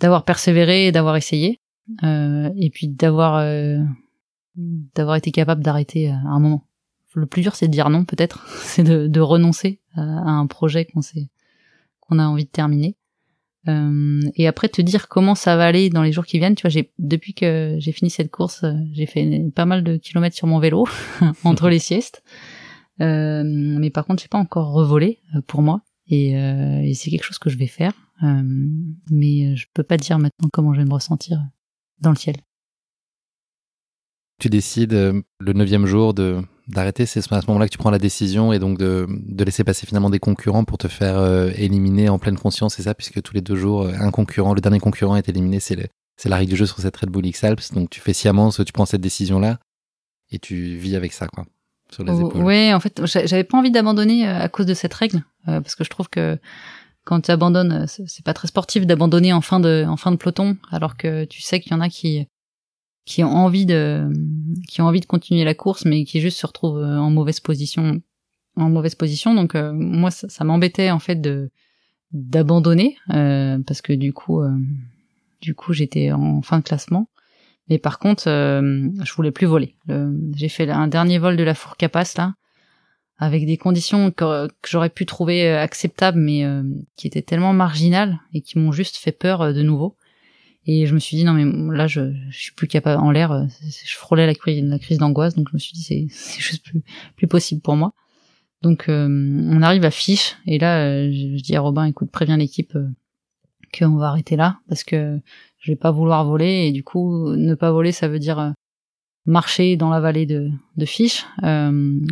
d'avoir persévéré et d'avoir essayé et puis d'avoir d'avoir été capable d'arrêter à un moment. Le plus dur, c'est de dire non, peut-être, c'est de, de renoncer à, à un projet qu'on sait qu'on a envie de terminer. Euh, et après te dire comment ça va aller dans les jours qui viennent, tu vois, j'ai depuis que j'ai fini cette course, euh, j'ai fait pas mal de kilomètres sur mon vélo entre les siestes. Euh, mais par contre, j'ai pas encore revolé pour moi, et, et c'est quelque chose que je vais faire. mais je peux pas dire maintenant comment je vais me ressentir dans le ciel. Tu décides le neuvième jour de d'arrêter. C'est à ce moment-là que tu prends la décision et donc de, de laisser passer finalement des concurrents pour te faire euh, éliminer en pleine conscience, c'est ça, puisque tous les deux jours, euh, un concurrent, le dernier concurrent est éliminé, c'est c'est la règle du jeu sur cette Red Bull X-Alps. Donc tu fais sciemment, tu prends cette décision-là et tu vis avec ça, quoi, sur les épaules. Ouais, en fait, j'avais pas envie d'abandonner à cause de cette règle, parce que je trouve que quand tu abandonnes, c'est pas très sportif d'abandonner en fin de en fin de peloton, alors que tu sais qu'il y en a qui qui ont envie de qui ont envie de continuer la course mais qui juste se retrouvent euh, en mauvaise position en mauvaise position. Donc euh, moi ça, m'embêtait en fait de d'abandonner euh, parce que du coup du coup j'étais en fin de classement. Mais par contre je voulais plus voler. J'ai fait un dernier vol de la four capace là avec des conditions que, que j'aurais pu trouver acceptables mais qui étaient tellement marginales et qui m'ont juste fait peur de nouveau et je me suis dit non mais là je, je suis plus capable en l'air, euh, je frôlais la, crise d'angoisse donc je me suis dit c'est c'est juste plus plus possible pour moi. Donc euh, on arrive à Fiche et là euh, je, dis à Robin écoute préviens l'équipe qu'on va arrêter là parce que je vais pas vouloir voler et du coup ne pas voler ça veut dire marcher dans la vallée de de Fiche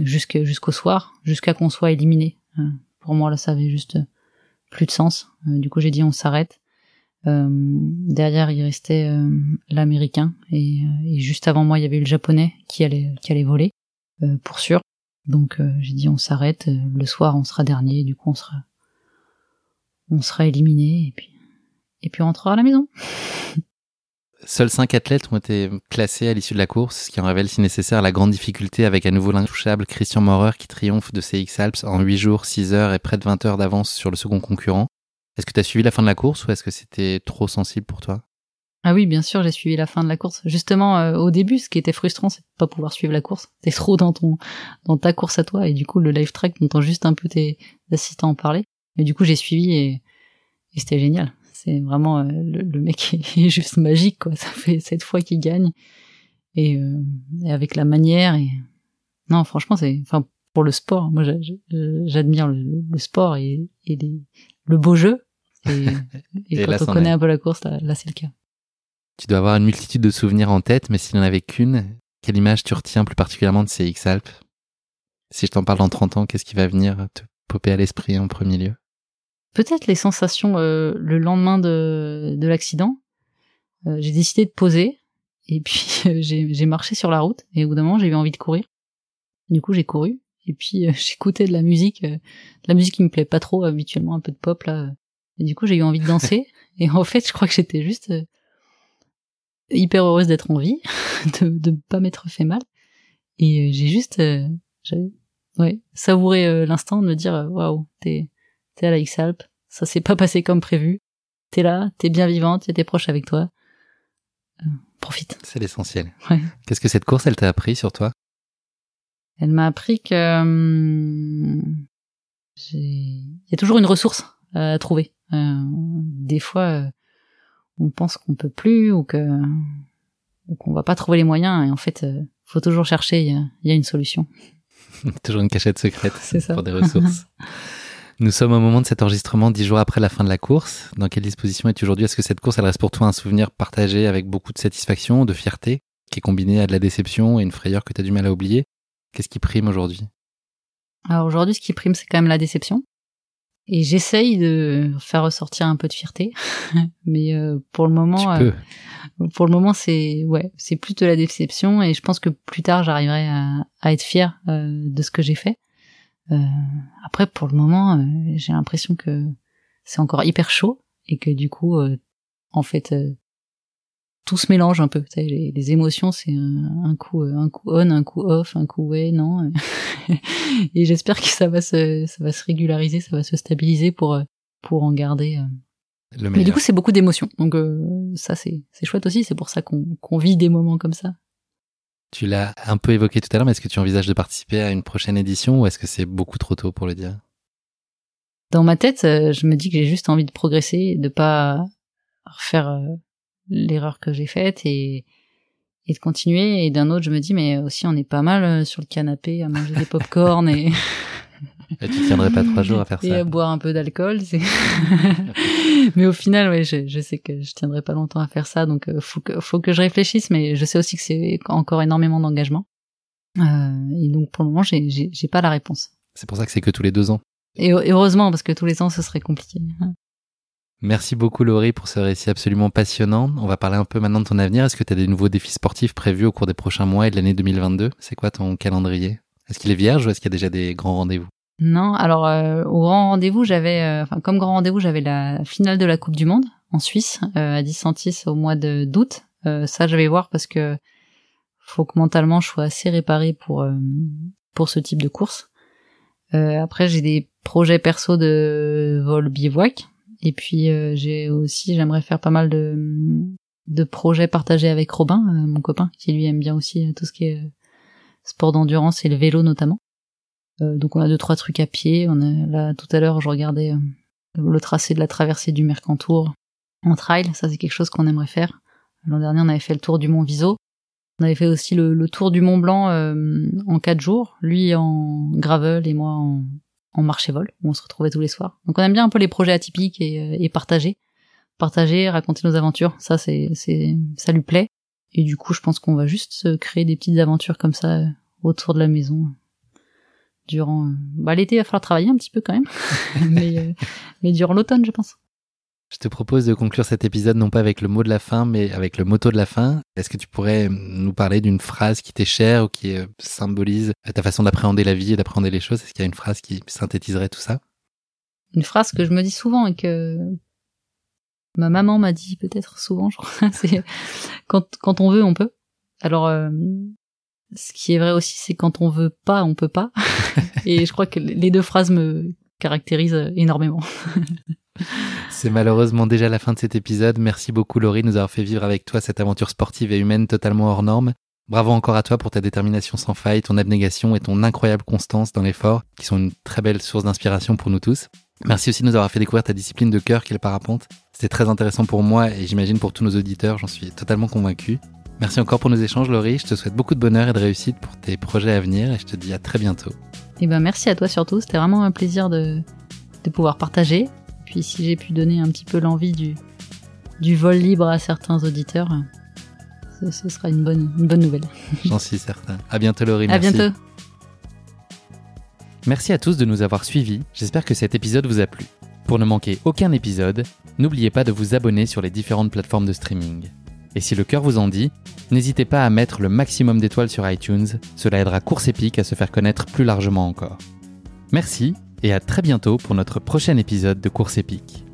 jusqu'au soir jusqu'à qu'on soit éliminé. pour moi là ça avait juste plus de sens. du coup j'ai dit on s'arrête. Euh, derrière, il restait euh, l'américain et, euh, et, juste avant moi, il y avait le japonais qui allait qui allait voler pour sûr. Donc j'ai dit on s'arrête. Le soir, on sera dernier. Du coup, on sera on sera éliminé et puis et puis on rentrera à la maison. Seuls cinq athlètes ont été classés à l'issue de la course, ce qui en révèle si nécessaire la grande difficulté avec à nouveau l'intouchable Christian Maurer qui triomphe de CX Alps en 8 jours, 6 heures et près de 20 heures d'avance sur le second concurrent. Est-ce que tu as suivi la fin de la course ou est-ce que c'était trop sensible pour toi? Ah oui, bien sûr, j'ai suivi la fin de la course. Justement, euh, au début, ce qui était frustrant, c'est de pas pouvoir suivre la course. T'es trop dans ton dans ta course à toi et du coup, le live track, t'entends juste un peu tes assistants en parler. Mais du coup, j'ai suivi et, c'était génial. C'est vraiment euh, le, mec est juste magique, quoi. Ça fait cette fois qu'il gagne et, euh, et, avec la manière et non, franchement, c'est enfin pour le sport. Moi, j'admire le, le, sport et, et les, le beau jeu et, quand on connaît un peu la course, là, c'est le cas. Tu dois avoir une multitude de souvenirs en tête, mais s'il n'y en avait qu'une, quelle image tu retiens plus particulièrement de ces X-Alpes? Si je t'en parle dans 30 ans, qu'est-ce qui va venir te popper à l'esprit en premier lieu? Peut-être les sensations euh, le lendemain de, de l'accident. Euh, j'ai décidé de poser et puis j'ai marché sur la route et au bout d'un moment j'ai eu envie de courir. Du coup j'ai couru et puis euh, j'écoutais de la musique, de la musique qui me plaît pas trop habituellement, un peu de pop là, et du coup, j'ai eu envie de danser. et en fait, je crois que j'étais juste euh, hyper heureuse d'être en vie, de ne pas m'être fait mal. Et euh, j'ai juste, euh, ouais, savouré l'instant de me dire, waouh, t'es, t'es à la X-Alp, ça s'est pas passé comme prévu. T'es là, t'es bien vivante, y'a tes proches avec toi. profite. C'est l'essentiel. Ouais. Qu'est-ce que cette course, elle t'a appris sur toi? Elle m'a appris que hum, il y a toujours une ressource à trouver. Euh, des fois, euh, on pense qu'on peut plus ou que ou qu'on va pas trouver les moyens et en fait, euh, faut toujours chercher. Il y a, une solution. toujours une cachette secrète pour des ressources. Nous sommes au moment de cet enregistrement dix jours après la fin de la course. Dans quelle disposition es-tu aujourd'hui? Est-ce que cette course, elle reste pour toi un souvenir partagé avec beaucoup de satisfaction, de fierté, qui est combiné à de la déception et une frayeur que tu as du mal à oublier? Qu'est-ce qui prime aujourd'hui? Alors aujourd'hui, ce qui prime, c'est quand même la déception. Et j'essaye de faire ressortir un peu de fierté, mais euh, pour le moment, euh, pour le moment, c'est ouais, c'est plus de la déception, et je pense que plus tard, j'arriverai à, à, être fier euh, de ce que j'ai fait. après, pour le moment, j'ai l'impression que c'est encore hyper chaud. Et que du coup, en fait, tout se mélange un peu. Les, les émotions, c'est un, coup, un coup on, un coup off, un coup ouais, non. et j'espère que ça va se, ça va se régulariser, ça va se stabiliser pour pour en garder. Euh. Le Mais du coup, c'est beaucoup d'émotions. Donc euh, ça, c'est c'est chouette aussi. C'est pour ça qu'on qu'on vit des moments comme ça. Tu l'as un peu évoqué tout à l'heure, mais est-ce que tu envisages de participer à une prochaine édition ou est-ce que c'est beaucoup trop tôt pour le dire? Dans ma tête, euh, je me dis que j'ai juste envie de progresser, de pas refaire l'erreur que j'ai faite et, et de continuer. Et d'un autre, je me dis, mais aussi, on est pas mal euh, sur le canapé à manger des pop-corn et... et tu tiendrais pas trois jours à faire ça. Et à boire un peu d'alcool. mais au final, ouais, je, je, sais que je tiendrai pas longtemps à faire ça. Donc, euh, faut que, faut que je réfléchisse. Mais je sais aussi que c'est encore énormément d'engagement. Euh, et donc pour le moment, j'ai, j'ai, j'ai pas la réponse. C'est pour ça que c'est que tous les deux ans. Et heu- heureusement, parce que tous les ans, ce serait compliqué. Merci beaucoup Laurie pour ce récit absolument passionnant. On va parler un peu maintenant de ton avenir. Est-ce que tu as des nouveaux défis sportifs prévus au cours des prochains mois et de l'année 2022 C'est quoi ton calendrier? Est-ce qu'il est vierge ou est-ce qu'il y a déjà des grands rendez-vous? Non, alors euh, au grand rendez-vous, j'avais, euh, enfin comme grand rendez-vous, j'avais la finale de la Coupe du Monde en Suisse euh, à Dissantis au mois d'août. Ça, je vais voir parce que faut que mentalement je sois assez réparé pour pour ce type de course. Après, j'ai des projets perso de vol bivouac et puis euh, j'ai aussi, j'aimerais faire pas mal de de projets partagés avec Robin, euh, mon copain, qui lui aime bien aussi euh, tout ce qui est sport d'endurance et le vélo notamment. Donc on a deux trois trucs à pied. On a là tout à l'heure je regardais le tracé de la traversée du Mercantour en trail. Ça c'est quelque chose qu'on aimerait faire. L'an dernier on avait fait le tour du Mont Viso. On avait fait aussi le, le tour du Mont Blanc euh, en quatre jours. Lui en gravel et moi en, en marche et vol. Où on se retrouvait tous les soirs. Donc on aime bien un peu les projets atypiques et, euh, et partager, partager, raconter nos aventures. Ça c'est c'est ça lui plaît. Et du coup je pense qu'on va juste créer des petites aventures comme ça euh, autour de la maison durant euh, bah l'été il va falloir travailler un petit peu quand même mais mais durant l'automne je pense Je te propose de conclure cet épisode non pas avec le mot de la fin, mais avec le motto de la fin. Est-ce que tu pourrais nous parler d'une phrase qui t'est chère ou qui euh, symbolise ta façon d'appréhender la vie et d'appréhender les choses? Est-ce qu'il y a une phrase qui synthétiserait tout ça? Une phrase que je me dis souvent et que ma maman m'a dit peut-être souvent je crois. C'est quand quand on veut on peut. Alors euh, ce qui est vrai aussi c'est quand on veut pas on peut pas. Et je crois que les deux phrases me caractérisent énormément C'est malheureusement déjà la fin de cet épisode. Merci beaucoup Laurie de nous avoir fait vivre avec toi cette aventure sportive et humaine totalement hors norme. Bravo encore à toi pour ta détermination sans faille, ton abnégation et ton incroyable constance dans l'effort, qui sont une très belle source d'inspiration pour nous tous. Merci aussi de nous avoir fait découvrir ta discipline de cœur qui est le parapente. C'était très intéressant pour moi et j'imagine pour tous nos auditeurs, j'en suis totalement convaincu. Merci encore pour nos échanges Laurie, je te souhaite beaucoup de bonheur et de réussite pour tes projets à venir et je te dis à très bientôt. et ben merci à toi surtout c'était vraiment un plaisir de de pouvoir partager puis si j'ai pu donner un petit peu l'envie du du vol libre à certains auditeurs ce, ce sera une bonne une bonne nouvelle J'en suis certain. À bientôt Laurie. à merci. bientôt Merci à tous de nous avoir suivis, j'espère que cet épisode vous a plu. Pour ne manquer aucun épisode, n'oubliez pas de vous abonner sur les différentes plateformes de streaming. Et si le cœur vous en dit, n'hésitez pas à mettre le maximum d'étoiles sur iTunes, cela aidera Course Épique à se faire connaître plus largement encore. Merci et à très bientôt pour notre prochain épisode de Course Épique.